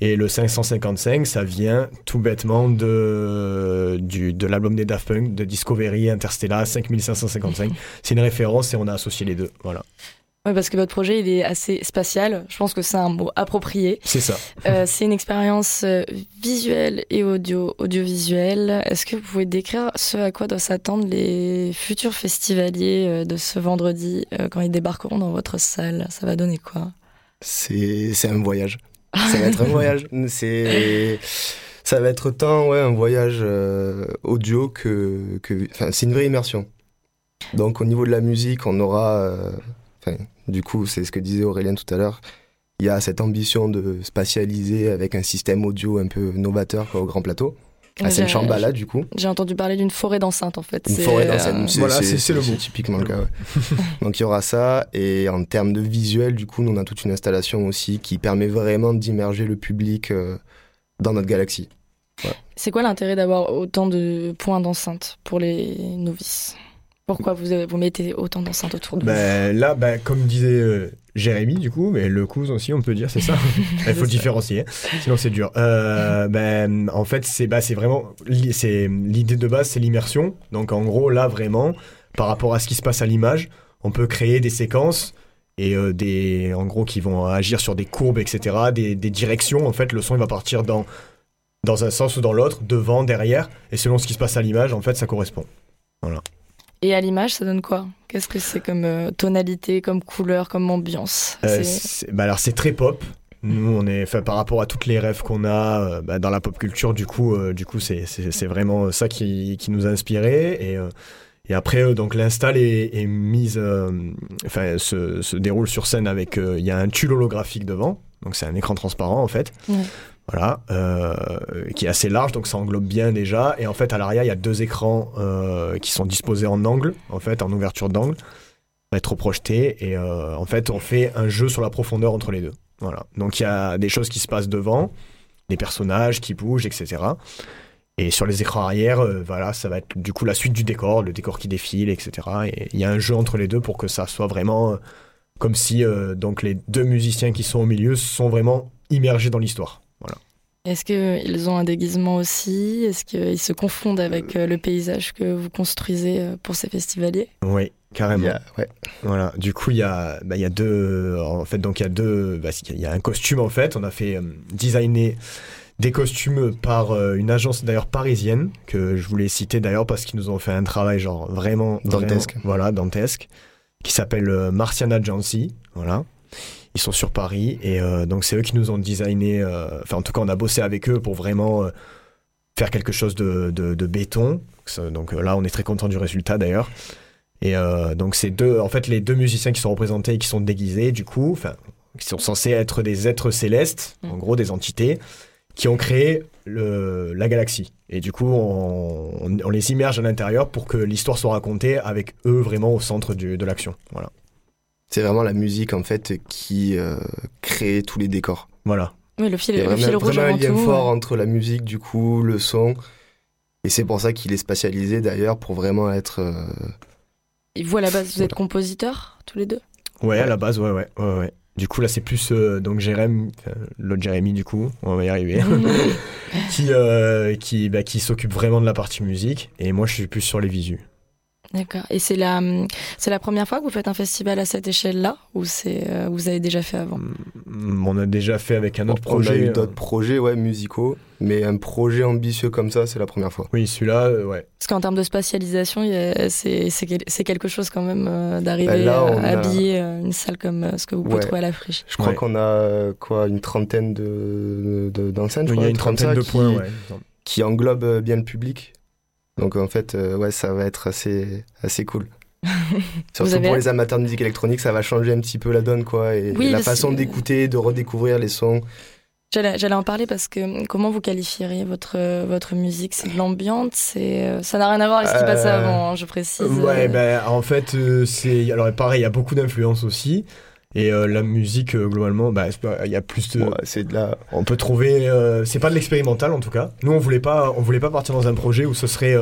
S7: Et le 555, ça vient tout bêtement de, du, de l'album des Daft Punk, de Discovery Interstellar 5555. C'est une référence et on a associé les deux. Voilà.
S5: Ouais, parce que votre projet, il est assez spatial. Je pense que c'est un mot approprié.
S7: C'est ça.
S5: Euh, c'est une expérience euh, visuelle et audio, audiovisuelle. Est-ce que vous pouvez décrire ce à quoi doivent s'attendre les futurs festivaliers euh, de ce vendredi euh, quand ils débarqueront dans votre salle? Ça va donner quoi?
S8: C'est c'est un voyage. Ça va être un voyage. C'est ça va être tant ouais un voyage euh, audio que que enfin c'est une vraie immersion. Donc au niveau de la musique, on aura euh, enfin du coup, c'est ce que disait Aurélien tout à l'heure. Il y a cette ambition de spatialiser avec un système audio un peu novateur quoi, au grand plateau. Ah, c'est une
S5: J'ai-
S8: chambala du coup.
S5: J'ai entendu parler d'une forêt d'enceinte en fait.
S8: Une
S5: C'est,
S8: forêt
S5: euh,
S8: d'enceinte.
S7: Voilà, c'est- le mot.
S8: typiquement le cas. ouais. Donc il y aura ça. Et en termes de visuel, du coup, nous on a toute une installation aussi qui permet vraiment d'immerger le public euh, dans notre galaxie.
S5: C'est quoi l'intérêt d'avoir autant de points d'enceinte pour les novices? Pourquoi vous, vous mettez autant d'enceintes autour de vous?
S7: Ben, là, ben, comme disait euh, Jérémy, du coup, mais le cousin aussi, on peut dire, c'est ça. Il faut différencier, sinon c'est dur. Euh, ben, en fait, c'est bah, vraiment l'idée de base, c'est l'immersion. Donc, en gros, là, vraiment, par rapport à ce qui se passe à l'image, on peut créer des séquences et euh, des, en gros, qui vont agir sur des courbes, etc., des, des directions. En fait, le son il va partir dans dans un sens ou dans l'autre, devant, derrière, et selon ce qui se passe à l'image, en fait, ça correspond.
S5: Et à l'image, ça donne quoi? Qu'est-ce que c'est comme euh, tonalité, comme couleur, comme ambiance?
S7: Euh,
S5: C'est-
S7: bah alors c'est très pop. Nous, on est, enfin, par rapport à toutes les rêves qu'on a euh, bah, dans la pop culture, du coup, du coup, c'est, c'est, c'est vraiment ça qui, qui nous a inspiré. Et, et après, euh, donc l'install est, est mise, euh, enfin, se, se déroule sur scène avec, euh, il y a un tulle holographique devant, donc c'est un écran transparent en fait.
S5: Ouais.
S7: Voilà, euh, qui est assez large, donc ça englobe bien déjà. Et en fait, à l'arrière, il y a deux écrans euh, qui sont disposés en angle, en fait, en ouverture d'angle rétroprojeté et euh, en fait on fait un jeu sur la profondeur entre les deux. Voilà. Donc il y a des choses qui se passent devant, des personnages qui bougent, etc. Et sur les écrans arrière, voilà, ça va être du coup la suite du décor, le décor qui défile, etc. Et il y a un jeu entre les deux pour que ça soit vraiment comme si donc les deux musiciens qui sont au milieu sont vraiment immergés dans l'histoire.
S5: Est-ce qu'ils ont un déguisement aussi? Est-ce qu'ils se confondent avec euh, le paysage que vous construisez euh, pour ces festivaliers?
S7: Oui, carrément.
S8: A- ouais.
S7: Voilà. Du coup, il y a, bah, il y a deux. En fait, donc il y a deux. bah, il y a un costume en fait. On a fait euh, designer des costumes par euh, une agence d'ailleurs parisienne que je voulais citer d'ailleurs parce qu'ils nous ont fait un travail genre vraiment
S8: Dantesque.
S7: vraiment- voilà, dantesque, qui s'appelle euh, Marciana Jancy. Voilà. Ils sont sur Paris et donc c'est eux qui nous ont designé. Enfin, en tout cas, on a bossé avec eux pour vraiment faire quelque chose de, de, béton. Donc là, on est très content du résultat d'ailleurs. Et donc c'est deux, en fait, les deux musiciens qui sont représentés et qui sont déguisés, du coup, enfin, qui sont censés être des êtres célestes, en mm. gros des entités, qui ont créé le, la galaxie. Et du coup, on, on, les immerge à l'intérieur pour que l'histoire soit racontée avec eux vraiment au centre du, de l'action. Voilà.
S8: C'est vraiment la musique en fait qui euh, crée tous les décors.
S7: Voilà.
S5: Oui, le fil, le fil
S8: rouge
S5: vraiment
S8: un lien fort entre la musique, du coup, le son. Et c'est pour ça qu'il est spatialisé d'ailleurs pour vraiment être. Euh...
S5: Et vous à la base, vous êtes compositeur tous les deux?
S7: Ouais, à la base, ouais, ouais, ouais. ouais. Du coup, là, c'est plus euh, donc Jérémy, l'autre Jérémy, du coup, on va y arriver, qui, euh, qui, bah, qui s'occupe vraiment de la partie musique. Et moi, je suis plus sur les visus.
S5: D'accord. Et c'est la, c'est la première fois que vous faites un festival à cette échelle-là ou c'est, euh, vous avez déjà fait avant?
S7: Mm, On a déjà fait avec un autre projet. On a
S8: eu d'autres projets, ouais, musicaux, mais un projet ambitieux comme ça, c'est la première fois.
S7: Oui, celui-là, ouais.
S5: Parce qu'en termes de spatialisation, c'est, c'est, quelque chose quand même d'arriver bah, à habiller une salle comme ce que vous pouvez trouver à la friche.
S8: Je crois qu'on a quoi, une trentaine de, d'enceintes.
S7: il y a une trentaine de points, ouais.
S8: Qui englobe bien le public. Donc en fait, euh, ouais, ça va être assez, assez cool. Surtout pour les amateurs de musique électronique, ça va changer un petit peu la donne, quoi. Et, la façon d'écouter, de redécouvrir les sons.
S5: J'allais en parler parce que comment vous qualifieriez votre, votre musique? C'est de l'ambiance c'est euh, Ça n'a rien à voir avec ce qui passait euh, avant, hein, je précise.
S7: Ouais, ben, en fait, c'est. Alors pareil, il y a beaucoup d'influences aussi. Et euh, la musique, euh, globalement, bah, il y a plus de.
S8: c'est de la.
S7: On peut trouver. Euh, c'est pas de l'expérimental en tout cas. Nous, on voulait pas, on voulait pas partir dans un projet où ce serait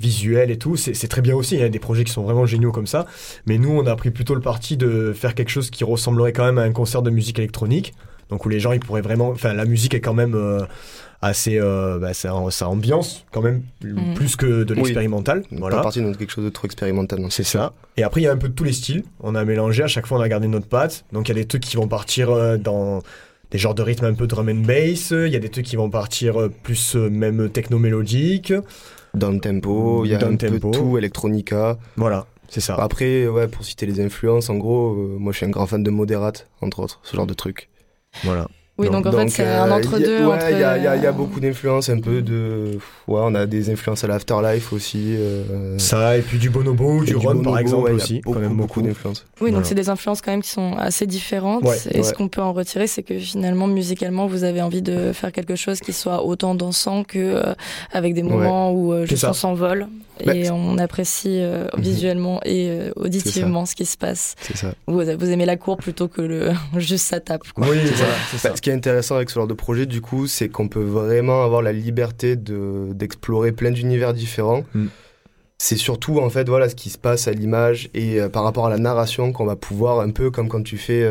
S7: visuel et tout. C'est très bien aussi. Il y a des projets qui sont vraiment géniaux comme ça. Mais nous, on a pris plutôt le parti de faire quelque chose qui ressemblerait quand même à un concert de musique électronique. Donc où les gens, ils pourraient vraiment. Enfin, la musique est quand même assez euh, bah, ça, ambiance quand même mhm. plus que de l'expérimental
S8: oui. voilà. pas partir dans quelque chose de trop expérimental
S7: c'est ça. Et après il y a un peu de tous les styles. On a mélangé à chaque fois on a gardé notre patte. Donc il y a des trucs qui vont partir euh, dans des genres de rythme un peu drum and bass. Il y a des trucs qui vont partir euh, plus même techno mélodique
S8: down tempo il y a un tempo. peu tout electronica.
S7: Voilà c'est ça.
S8: Après ouais pour citer les influences en gros moi je suis un grand fan de Moderate entre autres ce genre de trucs
S7: voilà
S5: oui, donc, en fait, c'est un euh, entre-deux.
S8: Ouais, il y, a, y, a, y, a beaucoup d'influences, un peu de. Ouais, on a des influences à l'Afterlife aussi. Euh...
S7: Ça, et puis du Bonobo, du, du Ron, par exemple, aussi.
S8: Beaucoup, quand même beaucoup, d'influences.
S5: Oui, donc c'est des influences quand même qui sont assez différentes. et ce qu'on peut en retirer, c'est que finalement, musicalement, vous avez envie de faire quelque chose qui soit autant dansant que euh, avec des moments où euh, juste on s'envole. Bah, et on apprécie euh, mhm. visuellement et euh, auditivement ce qui se passe.
S8: C'est ça.
S5: Vous, vous, aimez la cour plutôt que le juste sa tape.
S7: Quoi. Oui, c'est ça.
S8: Bah, ce qui est intéressant avec ce genre de projet, du coup, c'est qu'on peut vraiment avoir la liberté de d'explorer plein d'univers différents. Mm. C'est surtout en fait voilà ce qui se passe à l'image et euh, par rapport à la narration qu'on va pouvoir un peu comme quand tu fais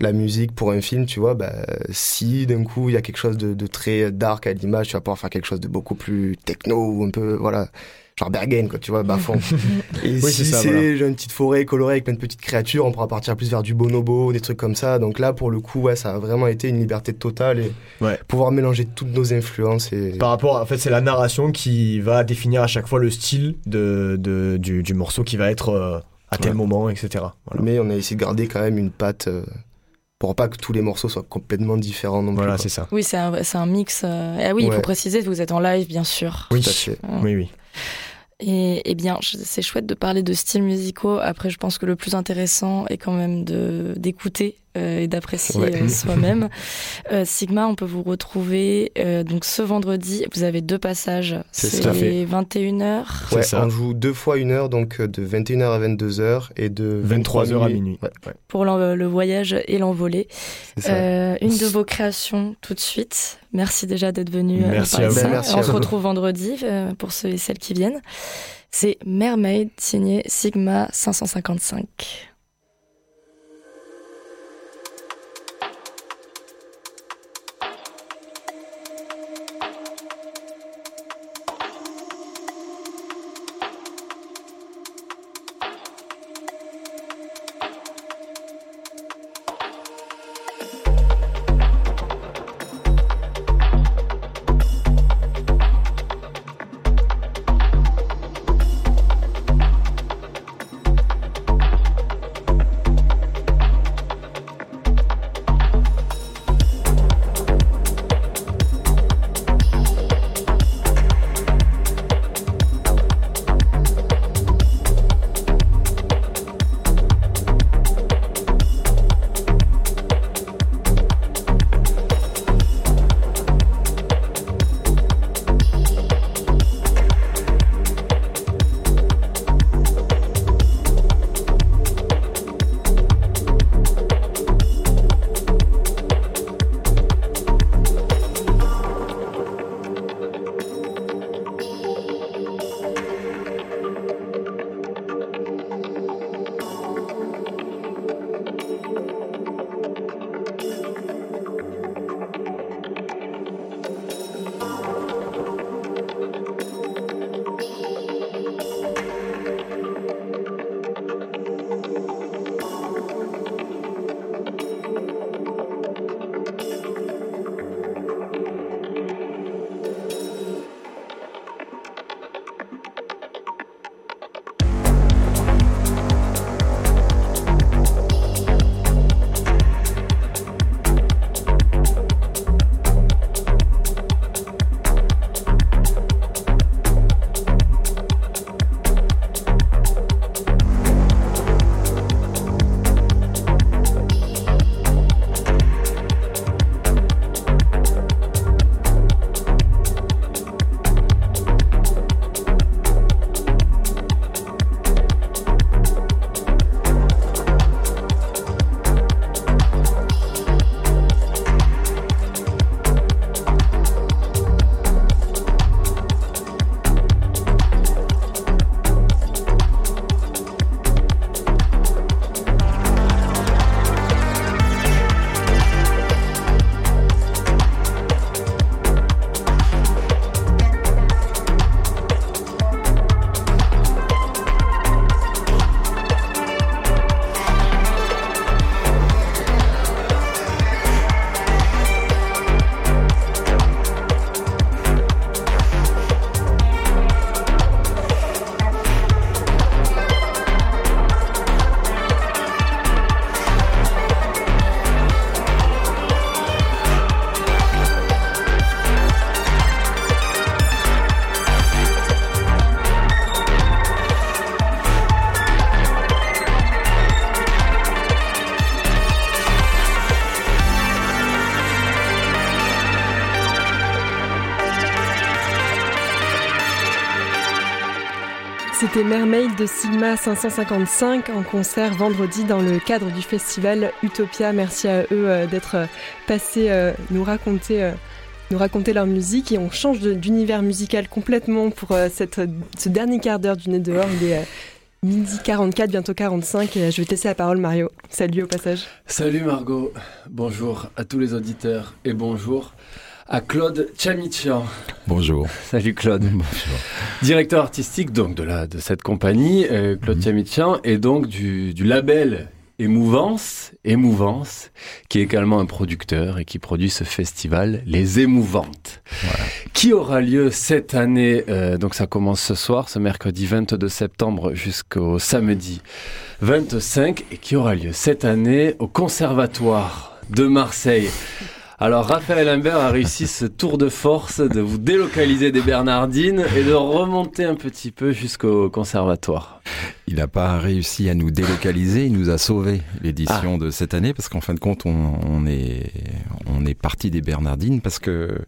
S8: la musique pour un film, tu vois, bah, si d'un coup il y a quelque chose de, de très dark à l'image, tu vas pouvoir faire quelque chose de beaucoup plus techno ou un peu, voilà, genre Bergen, quoi, tu vois, bas fond. Et si c'est une petite forêt colorée avec plein de petites créatures, on pourra partir plus vers du bonobo, des trucs comme ça. Donc là, pour le coup, ouais, ça a vraiment été une liberté totale et pouvoir mélanger toutes nos influences. Et...
S7: Par rapport, en fait, c'est la narration qui va définir à chaque fois le style de, de du, du, morceau qui va être euh, à tel moment, etc.
S8: Mais on a essayé de garder quand même une patte. Euh, pour pas que tous les morceaux soient complètement différents non
S7: voilà, c'est ça.
S5: Oui, c'est un, un, mix. Euh... Ah oui, il faut préciser que vous êtes en live, bien sûr.
S7: Oui, oui, oui.
S5: Et, eh bien, c'est chouette de parler de styles musicaux. Après, je pense que le plus intéressant est quand même d'écouter euh, et d'apprécier euh, soi-même. Euh, Sigma, on peut vous retrouver donc ce vendredi. Vous avez deux passages. C'est 21h.
S8: Ouais, on joue deux fois une heure, donc de 21h à 22h et de
S7: 23h à minuit.
S5: Pour le voyage et l'envolée. une de vos créations tout de suite. Merci déjà d'être venu.
S7: Merci à vous.
S5: on se retrouve vendredi pour ceux et celles qui viennent. C'est Mermaid signé Sigma 555.
S2: C'était de Sigma 555 en concert vendredi dans le cadre du festival Utopia. Merci à eux euh, d'être passés euh, nous raconter euh, nous raconter leur musique et on change d'univers musical complètement pour ce dernier quart d'heure du nez dehors. Il est midi 44, bientôt 45 et je vais te la parole Mario. Salut au passage.
S9: Salut Margot, bonjour à tous les auditeurs et bonjour à Claude Chamichian.
S10: Bonjour.
S9: Salut Claude.
S10: Bonjour.
S9: Directeur artistique donc de, la, de cette compagnie, euh, Claude mmh. et donc du, du, label Émouvance, Émouvance, qui est également un producteur et qui produit ce festival Les Émouvantes, voilà. qui aura lieu cette année, euh, donc ça commence ce soir, ce mercredi 22 septembre jusqu'au samedi 25, et qui aura lieu cette année au Conservatoire de Marseille. Alors Raphaël Imbert a réussi ce tour de force de vous délocaliser des Bernardines et de remonter un petit peu jusqu'au conservatoire.
S10: Il n'a pas réussi à nous délocaliser, il nous a sauvé l'édition ah. de cette année parce qu'en fin de compte, on, on, est, on est parti des Bernardines parce que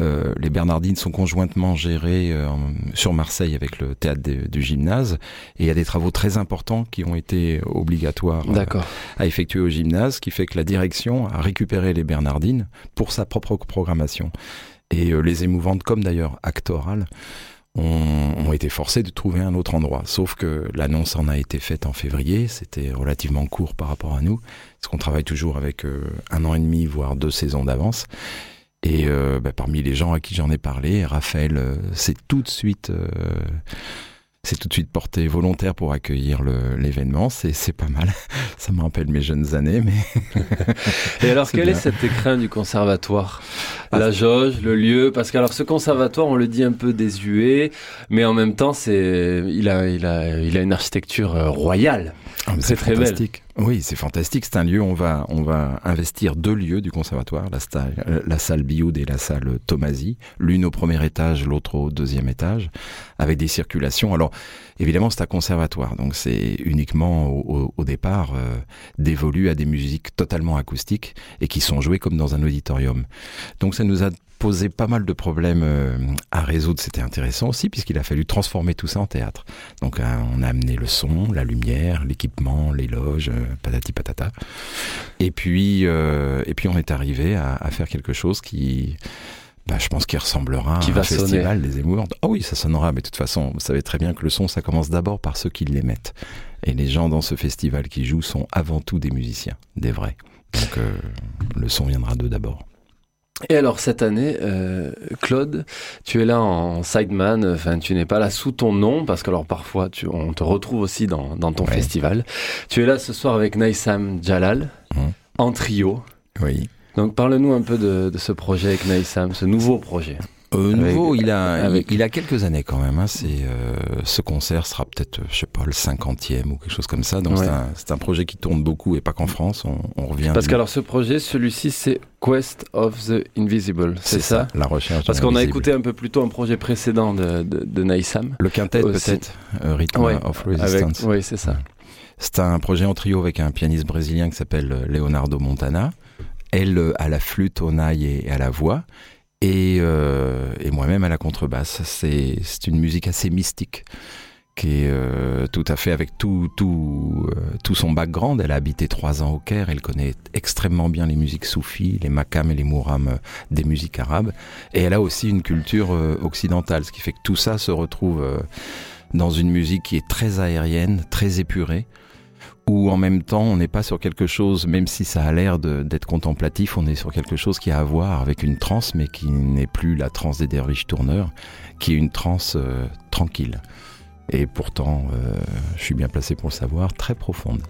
S10: euh, les Bernardines sont conjointement gérées euh, sur Marseille avec le théâtre de, du gymnase et il y a des travaux très importants qui ont été obligatoires euh, à effectuer au gymnase, qui fait que la direction a récupéré les Bernardines pour sa propre programmation. Et euh, les émouvantes, comme d'ailleurs actorales, ont, ont, été forcés de trouver un autre endroit. Sauf que l'annonce en a été faite en février, c'était relativement court par rapport à nous, parce qu'on travaille toujours avec euh, un an et demi, voire deux saisons d'avance. Et euh, bah, parmi les gens à qui j'en ai parlé, Raphaël euh, s'est tout de suite euh, c'est tout de suite porté volontaire pour accueillir l'événement. C'est pas mal. Ça me rappelle mes jeunes années. Mais
S9: Et alors, quel bien. est cet écrin du conservatoire? Ah, La jauge, le lieu? Parce que alors, ce conservatoire, on le dit un peu désuet, mais en même temps, il a, il, a, il a une architecture royale.
S10: Ah, c'est très fantastique. Belle. Oui, c'est fantastique. C'est un lieu, on va, on va investir deux lieux du conservatoire, la, salle, la salle Bioud et la salle Tomasi, l'une au premier étage, l'autre au deuxième étage, avec des circulations. Alors, évidemment, c'est un conservatoire, donc c'est uniquement au, au départ euh, dévolu à des musiques totalement acoustiques et qui sont jouées comme dans un auditorium. Donc, ça nous a posé pas mal de problèmes euh, à résoudre. C'était intéressant aussi puisqu'il a fallu transformer tout ça en théâtre. Donc euh, on a amené le son, la lumière, l'équipement, les loges, euh, patati patata. Et puis euh, et puis on est arrivé à, à faire quelque chose qui bah, je pense qu'il ressemblera
S9: qui
S10: à
S9: va
S10: un festival
S9: sonner.
S10: des émouvantes. Ah oh oui, ça sonnera, mais de toute façon, vous savez très bien que le son, ça commence d'abord par ceux qui l'émettent. Et les gens dans ce festival qui jouent sont avant tout des musiciens, des vrais. Donc euh, le son viendra d'eux d'abord.
S9: Et alors cette année, euh, Claude, tu es là en sideman, enfin tu n'es pas là sous ton nom, parce que alors parfois tu, on te retrouve aussi dans, dans ton ouais. festival. Tu es là ce soir avec Naïsam Jalal, mmh. en trio.
S10: Oui.
S9: Donc parle-nous un peu de, de, ce projet avec Naïsam, ce nouveau projet.
S10: Euh, nouveau, avec, il a avec... il a quelques années quand même. Hein. C'est euh, ce concert sera peut-être, je sais pas, le cinquantième ou quelque chose comme ça. Donc ouais. c'est un, un, projet qui tourne beaucoup et pas qu'en France. On, on, revient.
S9: Parce qu'alors ce projet, celui-ci, c'est Quest of the Invisible. C'est ça,
S10: ça, La recherche.
S9: Parce qu'on a écouté un peu plus tôt un projet précédent de, de, de Naïsam.
S10: Le quintet peut-être. Euh, Rhythm
S9: ouais,
S10: of Resistance.
S9: Oui, c'est ça.
S10: C'est un projet en trio avec un pianiste brésilien qui s'appelle euh, Leonardo Montana. Elle euh, à la flûte, au nail et à la voix et, euh, et moi-même à la contrebasse. C'est une musique assez mystique qui est euh, tout à fait avec tout, tout, euh, tout son background. Elle a habité trois ans au Caire, elle connaît extrêmement bien les musiques soufis, les makams et les mourams des musiques arabes. Et elle a aussi une culture euh, occidentale, ce qui fait que tout ça se retrouve euh, dans une musique qui est très aérienne, très épurée où en même temps on n'est pas sur quelque chose, même si ça a l'air d'être contemplatif, on est sur quelque chose qui a à voir avec une transe, mais qui n'est plus la transe des derviches tourneurs, qui est une transe euh, tranquille. Et pourtant, euh, je suis bien placé pour le savoir, très profonde.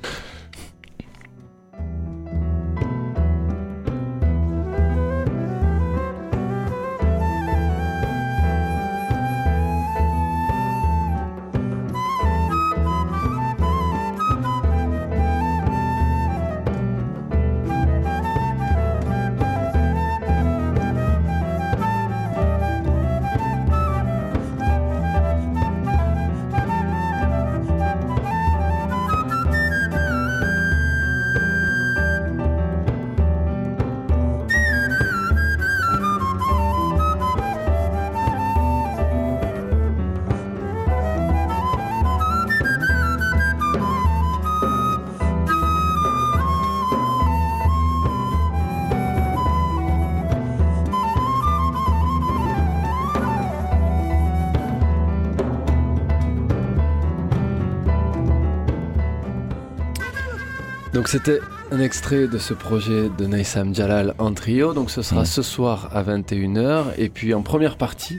S9: Donc c'était un extrait de ce projet de Naïsam Jalal en trio. Donc ce sera ce soir à 21h. Et puis en première partie,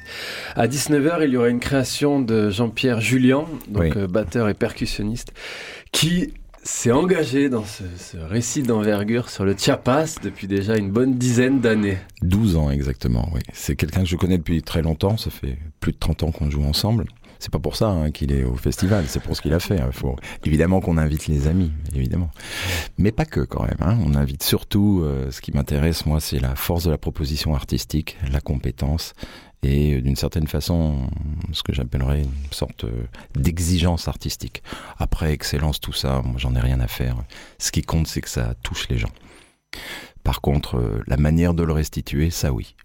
S9: à 19h, il y aura une création de Jean-Pierre Julien, donc euh, batteur et percussionniste, qui s'est engagé dans ce, ce récit d'envergure sur le Chiapas depuis déjà une bonne dizaine d'années.
S10: 12 ans exactement, oui. C'est quelqu'un que je connais depuis très longtemps. Ça fait plus de 30 ans qu'on joue ensemble. C'est pas pour ça hein, qu'il est au festival, c'est pour ce qu'il a fait. Il faut évidemment qu'on invite les amis, évidemment, mais pas que quand même. Hein. On invite surtout. euh, ce qui m'intéresse moi, c'est la force de la proposition artistique, la compétence et euh, d'une certaine façon, ce que j'appellerais une sorte euh, d'exigence artistique. Après excellence, tout ça, moi j'en ai rien à faire. Ce qui compte, c'est que ça touche les gens. Par contre, euh, la manière de le restituer, ça oui.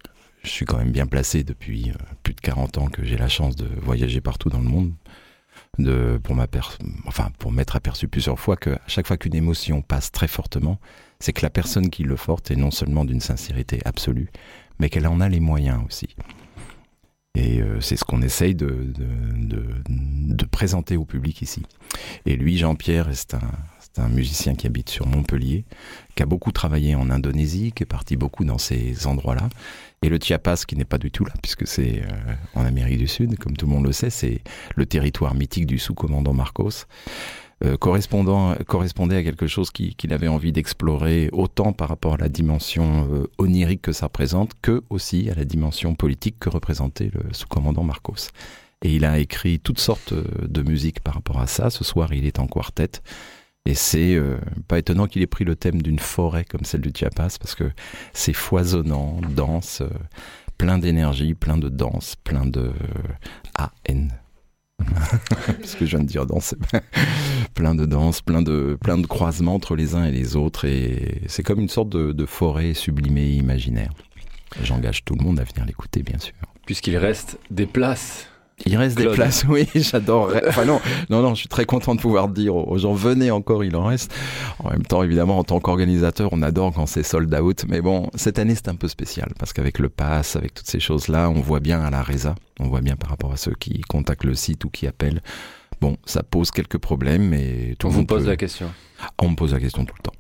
S10: Je suis quand même bien placé depuis euh, plus de 40 ans que j'ai la chance de voyager partout dans le monde, de, pour, m'aper- enfin, m'être aperçu plusieurs fois que à chaque fois qu'une émotion passe très fortement, c'est que la personne qui le forte est non seulement d'une sincérité absolue, mais qu'elle en a les moyens aussi. Et euh, c'est ce qu'on essaye de, de, de, de présenter au public ici. Et lui, Jean-Pierre, c'est un, c'est un musicien qui habite sur Montpellier, qui a beaucoup travaillé en Indonésie, qui est parti beaucoup dans ces endroits-là. Et le Chiapas, qui n'est pas du tout là, puisque c'est euh, en Amérique du Sud, comme tout le monde le sait, c'est le territoire mythique du sous-commandant Marcos, euh, correspondant, correspondait à quelque chose qui- qu'il avait envie d'explorer, autant par rapport à la dimension euh, onirique que ça représente, que aussi à la dimension politique que représentait le sous-commandant Marcos. Et il a écrit toutes sortes euh, de musiques par rapport à ça. Ce soir, il est en quartet. Et c'est euh, pas étonnant qu'il ait pris le thème d'une forêt comme celle du Chiapas, parce que c'est foisonnant, dense, euh, plein d'énergie, plein de danse, plein de A-N. ce que je viens de dire danse, plein de danse, plein de, plein de croisements entre les uns et les autres, et c'est comme une sorte de, de forêt sublimée imaginaire. J'engage tout le monde à venir l'écouter, bien sûr.
S9: Puisqu'il reste des places.
S10: Il reste des places, oui, j'adore. Enfin non, non, non, je suis très content de pouvoir dire aux gens, venez encore, il en reste. En même temps, évidemment, en tant qu'organisateur, on adore quand c'est sold out. Mais bon, cette année, c'est un peu spécial parce qu'avec le pass, avec toutes ces choses-là, on voit bien à la RESA, on voit bien par rapport à ceux qui contactent le site ou qui appellent. Bon, ça pose quelques problèmes, mais tout
S9: On vous pose
S10: peut-
S9: la question.
S10: on me pose la question tout le temps.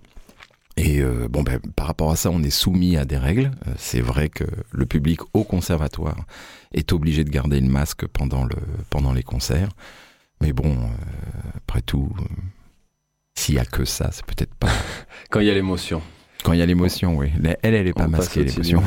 S10: Et euh, bon, ben, par rapport à ça, on est soumis à des règles. Euh, C'est vrai que le public au conservatoire est obligé de garder le masque pendant, le, pendant les concerts. Mais bon, euh, après tout, s'il y a que ça, c'est peut-être pas.
S9: Quand il y a l'émotion.
S10: Quand il y a l'émotion, oui. Elle, elle est pas
S9: On
S10: masquée, l'émotion.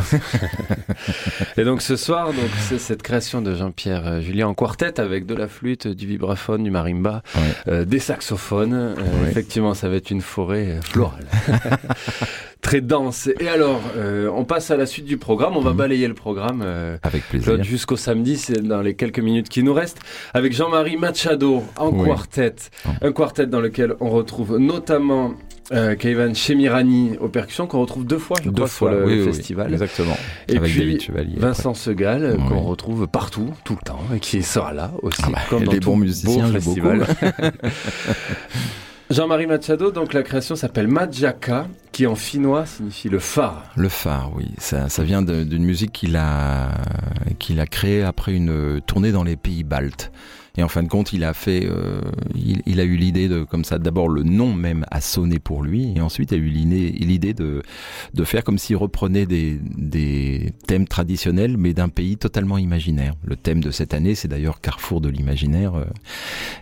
S9: Et donc ce soir, donc c'est cette création de Jean-Pierre euh, Julien en quartet avec de la flûte, du vibraphone, du marimba,
S10: Ouais.
S9: euh, des saxophones. Euh,
S10: Ouais.
S9: Effectivement, ça va être une forêt florale. Très dense. Et alors, euh, on passe à la suite du programme. On va
S10: Mhm.
S9: balayer le programme.
S10: Avec plaisir.
S9: Jusqu'au samedi, c'est dans les quelques minutes qui nous restent, avec Jean-Marie Machado en
S10: Oui.
S9: quartet.
S10: Oh.
S9: Un quartet dans lequel on retrouve notamment euh, Keivan Chemirani aux percussions, qu'on retrouve deux fois, je
S10: Deux
S9: crois,
S10: fois,
S9: sur le,
S10: oui,
S9: le
S10: oui, oui.
S9: festival.
S10: Exactement.
S9: Et
S10: Avec
S9: puis,
S10: après.
S9: Vincent Segal, qu'on retrouve partout, tout le temps, et qui sera là aussi,
S10: Ah bah,
S9: comme dans
S10: les
S9: tout
S10: bons musiciens
S9: beau festival. Jean-Marie Machado, donc la création s'appelle Majaka, qui en finnois signifie le phare.
S10: Le phare, oui. Ça, ça vient d'une musique qu'il a, qu'il a créée après une tournée dans les pays baltes. Et en fin de compte, il a fait, euh, il, il a eu l'idée de, comme ça, d'abord le nom même a sonné pour lui, et ensuite a eu l'idée de, de faire comme s'il reprenait des, des thèmes traditionnels, mais d'un pays totalement imaginaire. Le thème de cette année, c'est d'ailleurs Carrefour de l'imaginaire, euh,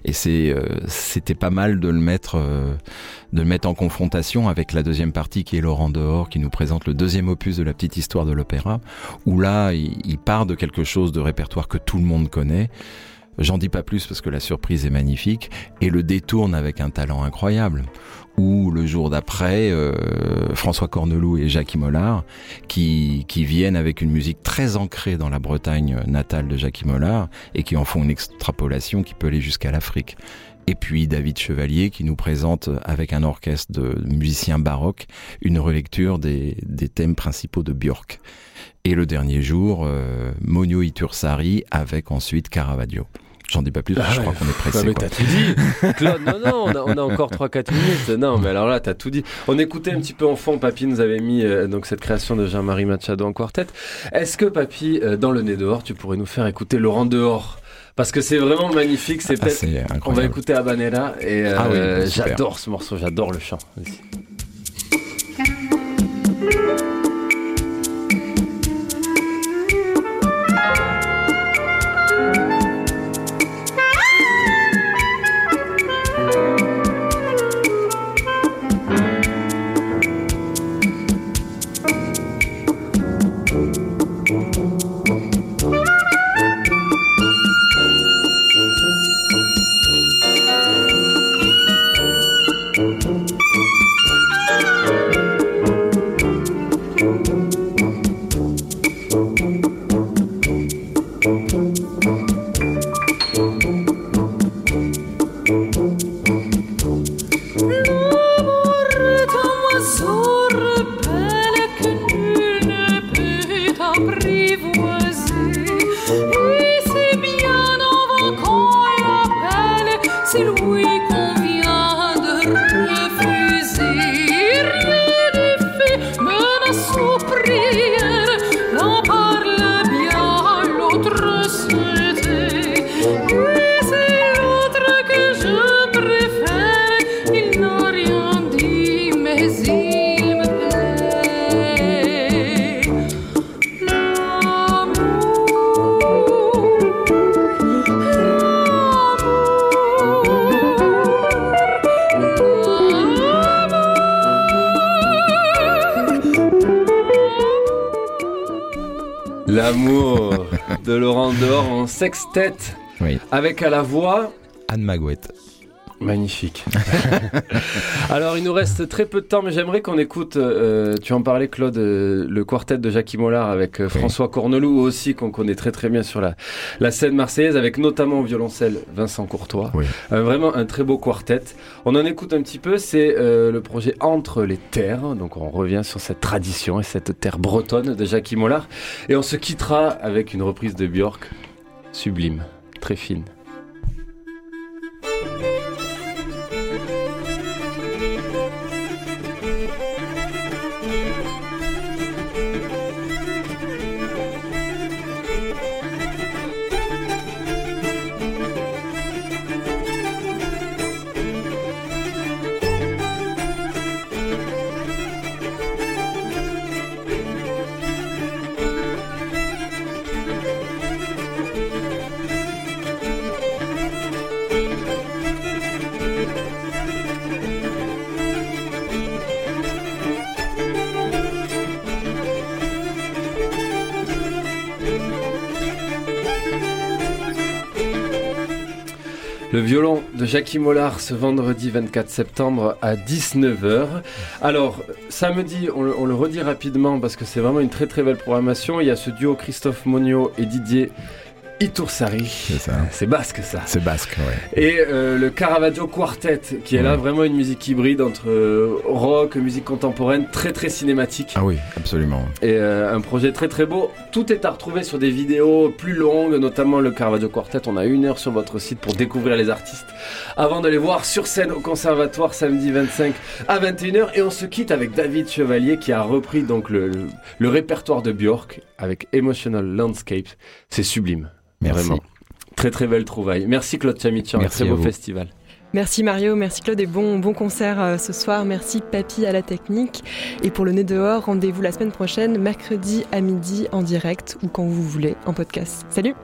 S10: et c'est, euh, c'était pas mal de le mettre, euh, de le mettre en confrontation avec la deuxième partie qui est Laurent Dehors, qui nous présente le deuxième opus de la petite histoire de l'opéra, où là, il part de quelque chose de répertoire que tout le monde connaît. J'en dis pas plus parce que la surprise est magnifique et le détourne avec un talent incroyable. Ou le jour d'après, euh, François Corneloup et Jacques Mollard qui, qui viennent avec une musique très ancrée dans la Bretagne natale de Jacques Mollard et qui en font une extrapolation qui peut aller jusqu'à l'Afrique. Et puis David Chevalier qui nous présente avec un orchestre de musiciens baroques une relecture des, des thèmes principaux de Björk. Et le dernier jour, euh, Monio Itursari avec ensuite Caravaggio. J'en dis pas plus, je
S9: ah
S10: crois qu'on est pressé.
S9: Ah
S10: mais
S9: t'as tout dit. Claude, non, non, on a, encore 3-4 minutes. Non, mais alors là, t'as tout dit. On écoutait un petit peu en fond. Papy nous avait mis euh, donc cette création de Jean-Marie Machado en quartet. Est-ce que Papy, euh, dans le nez dehors, tu pourrais nous faire écouter Laurent dehors? Parce que c'est vraiment magnifique, c'est
S10: ah.
S9: On va écouter Habanera et euh,
S10: ah oui,
S9: j'adore ce morceau, j'adore le chant. Vas-y. Sextet.
S10: Oui.
S9: Avec à la voix.
S10: Anne Magouette.
S9: Magnifique. Alors, il nous reste très peu de temps, mais j'aimerais qu'on écoute, euh, tu en parlais Claude, euh, le quartet de Jacques Mollard avec euh, François Cornelou aussi, qu'on connaît très très bien sur la, la scène marseillaise, avec notamment au violoncelle Vincent Courtois.
S10: Oui.
S9: vraiment un très beau quartet. On en écoute un petit peu, c'est le projet Entre les Terres, donc on revient sur cette tradition et cette terre bretonne de Jacques Mollard, et on se quittera avec une reprise de Björk, sublime, très fine. Le violon de Jackie Mollard ce vendredi 24 septembre à 19h. Alors, samedi, on le, redit rapidement parce que c'est vraiment une très très belle programmation. Il y a ce duo Christophe Monio et Didier Itoursari.
S10: C'est ça.
S9: C'est basque ça.
S10: C'est basque, ouais.
S9: Et euh, le Caravaggio Quartet, qui est là
S10: Ouais.
S9: vraiment une musique hybride entre euh, rock, musique contemporaine, très très cinématique.
S10: Ah oui, absolument.
S9: Et euh, un projet très très beau. Tout est à retrouver sur des vidéos plus longues, notamment le Caravaggio Quartet. On a une heure sur votre site pour découvrir les artistes avant de les voir sur scène au conservatoire samedi 25 à 21h. Et on se quitte avec David Chevalier qui a repris donc le, le- le répertoire de Björk avec Emotional Landscape. C'est sublime.
S10: Merci.
S9: Vraiment. Très très belle trouvaille. Merci Claude Chamitian,
S10: merci
S9: un
S10: très
S9: beau festival.
S2: Merci Mario, merci Claude et bon concert euh, ce soir. Merci Papy à la technique. Et pour le nez dehors, rendez-vous la semaine prochaine, mercredi à midi en direct ou quand vous voulez en podcast. Salut!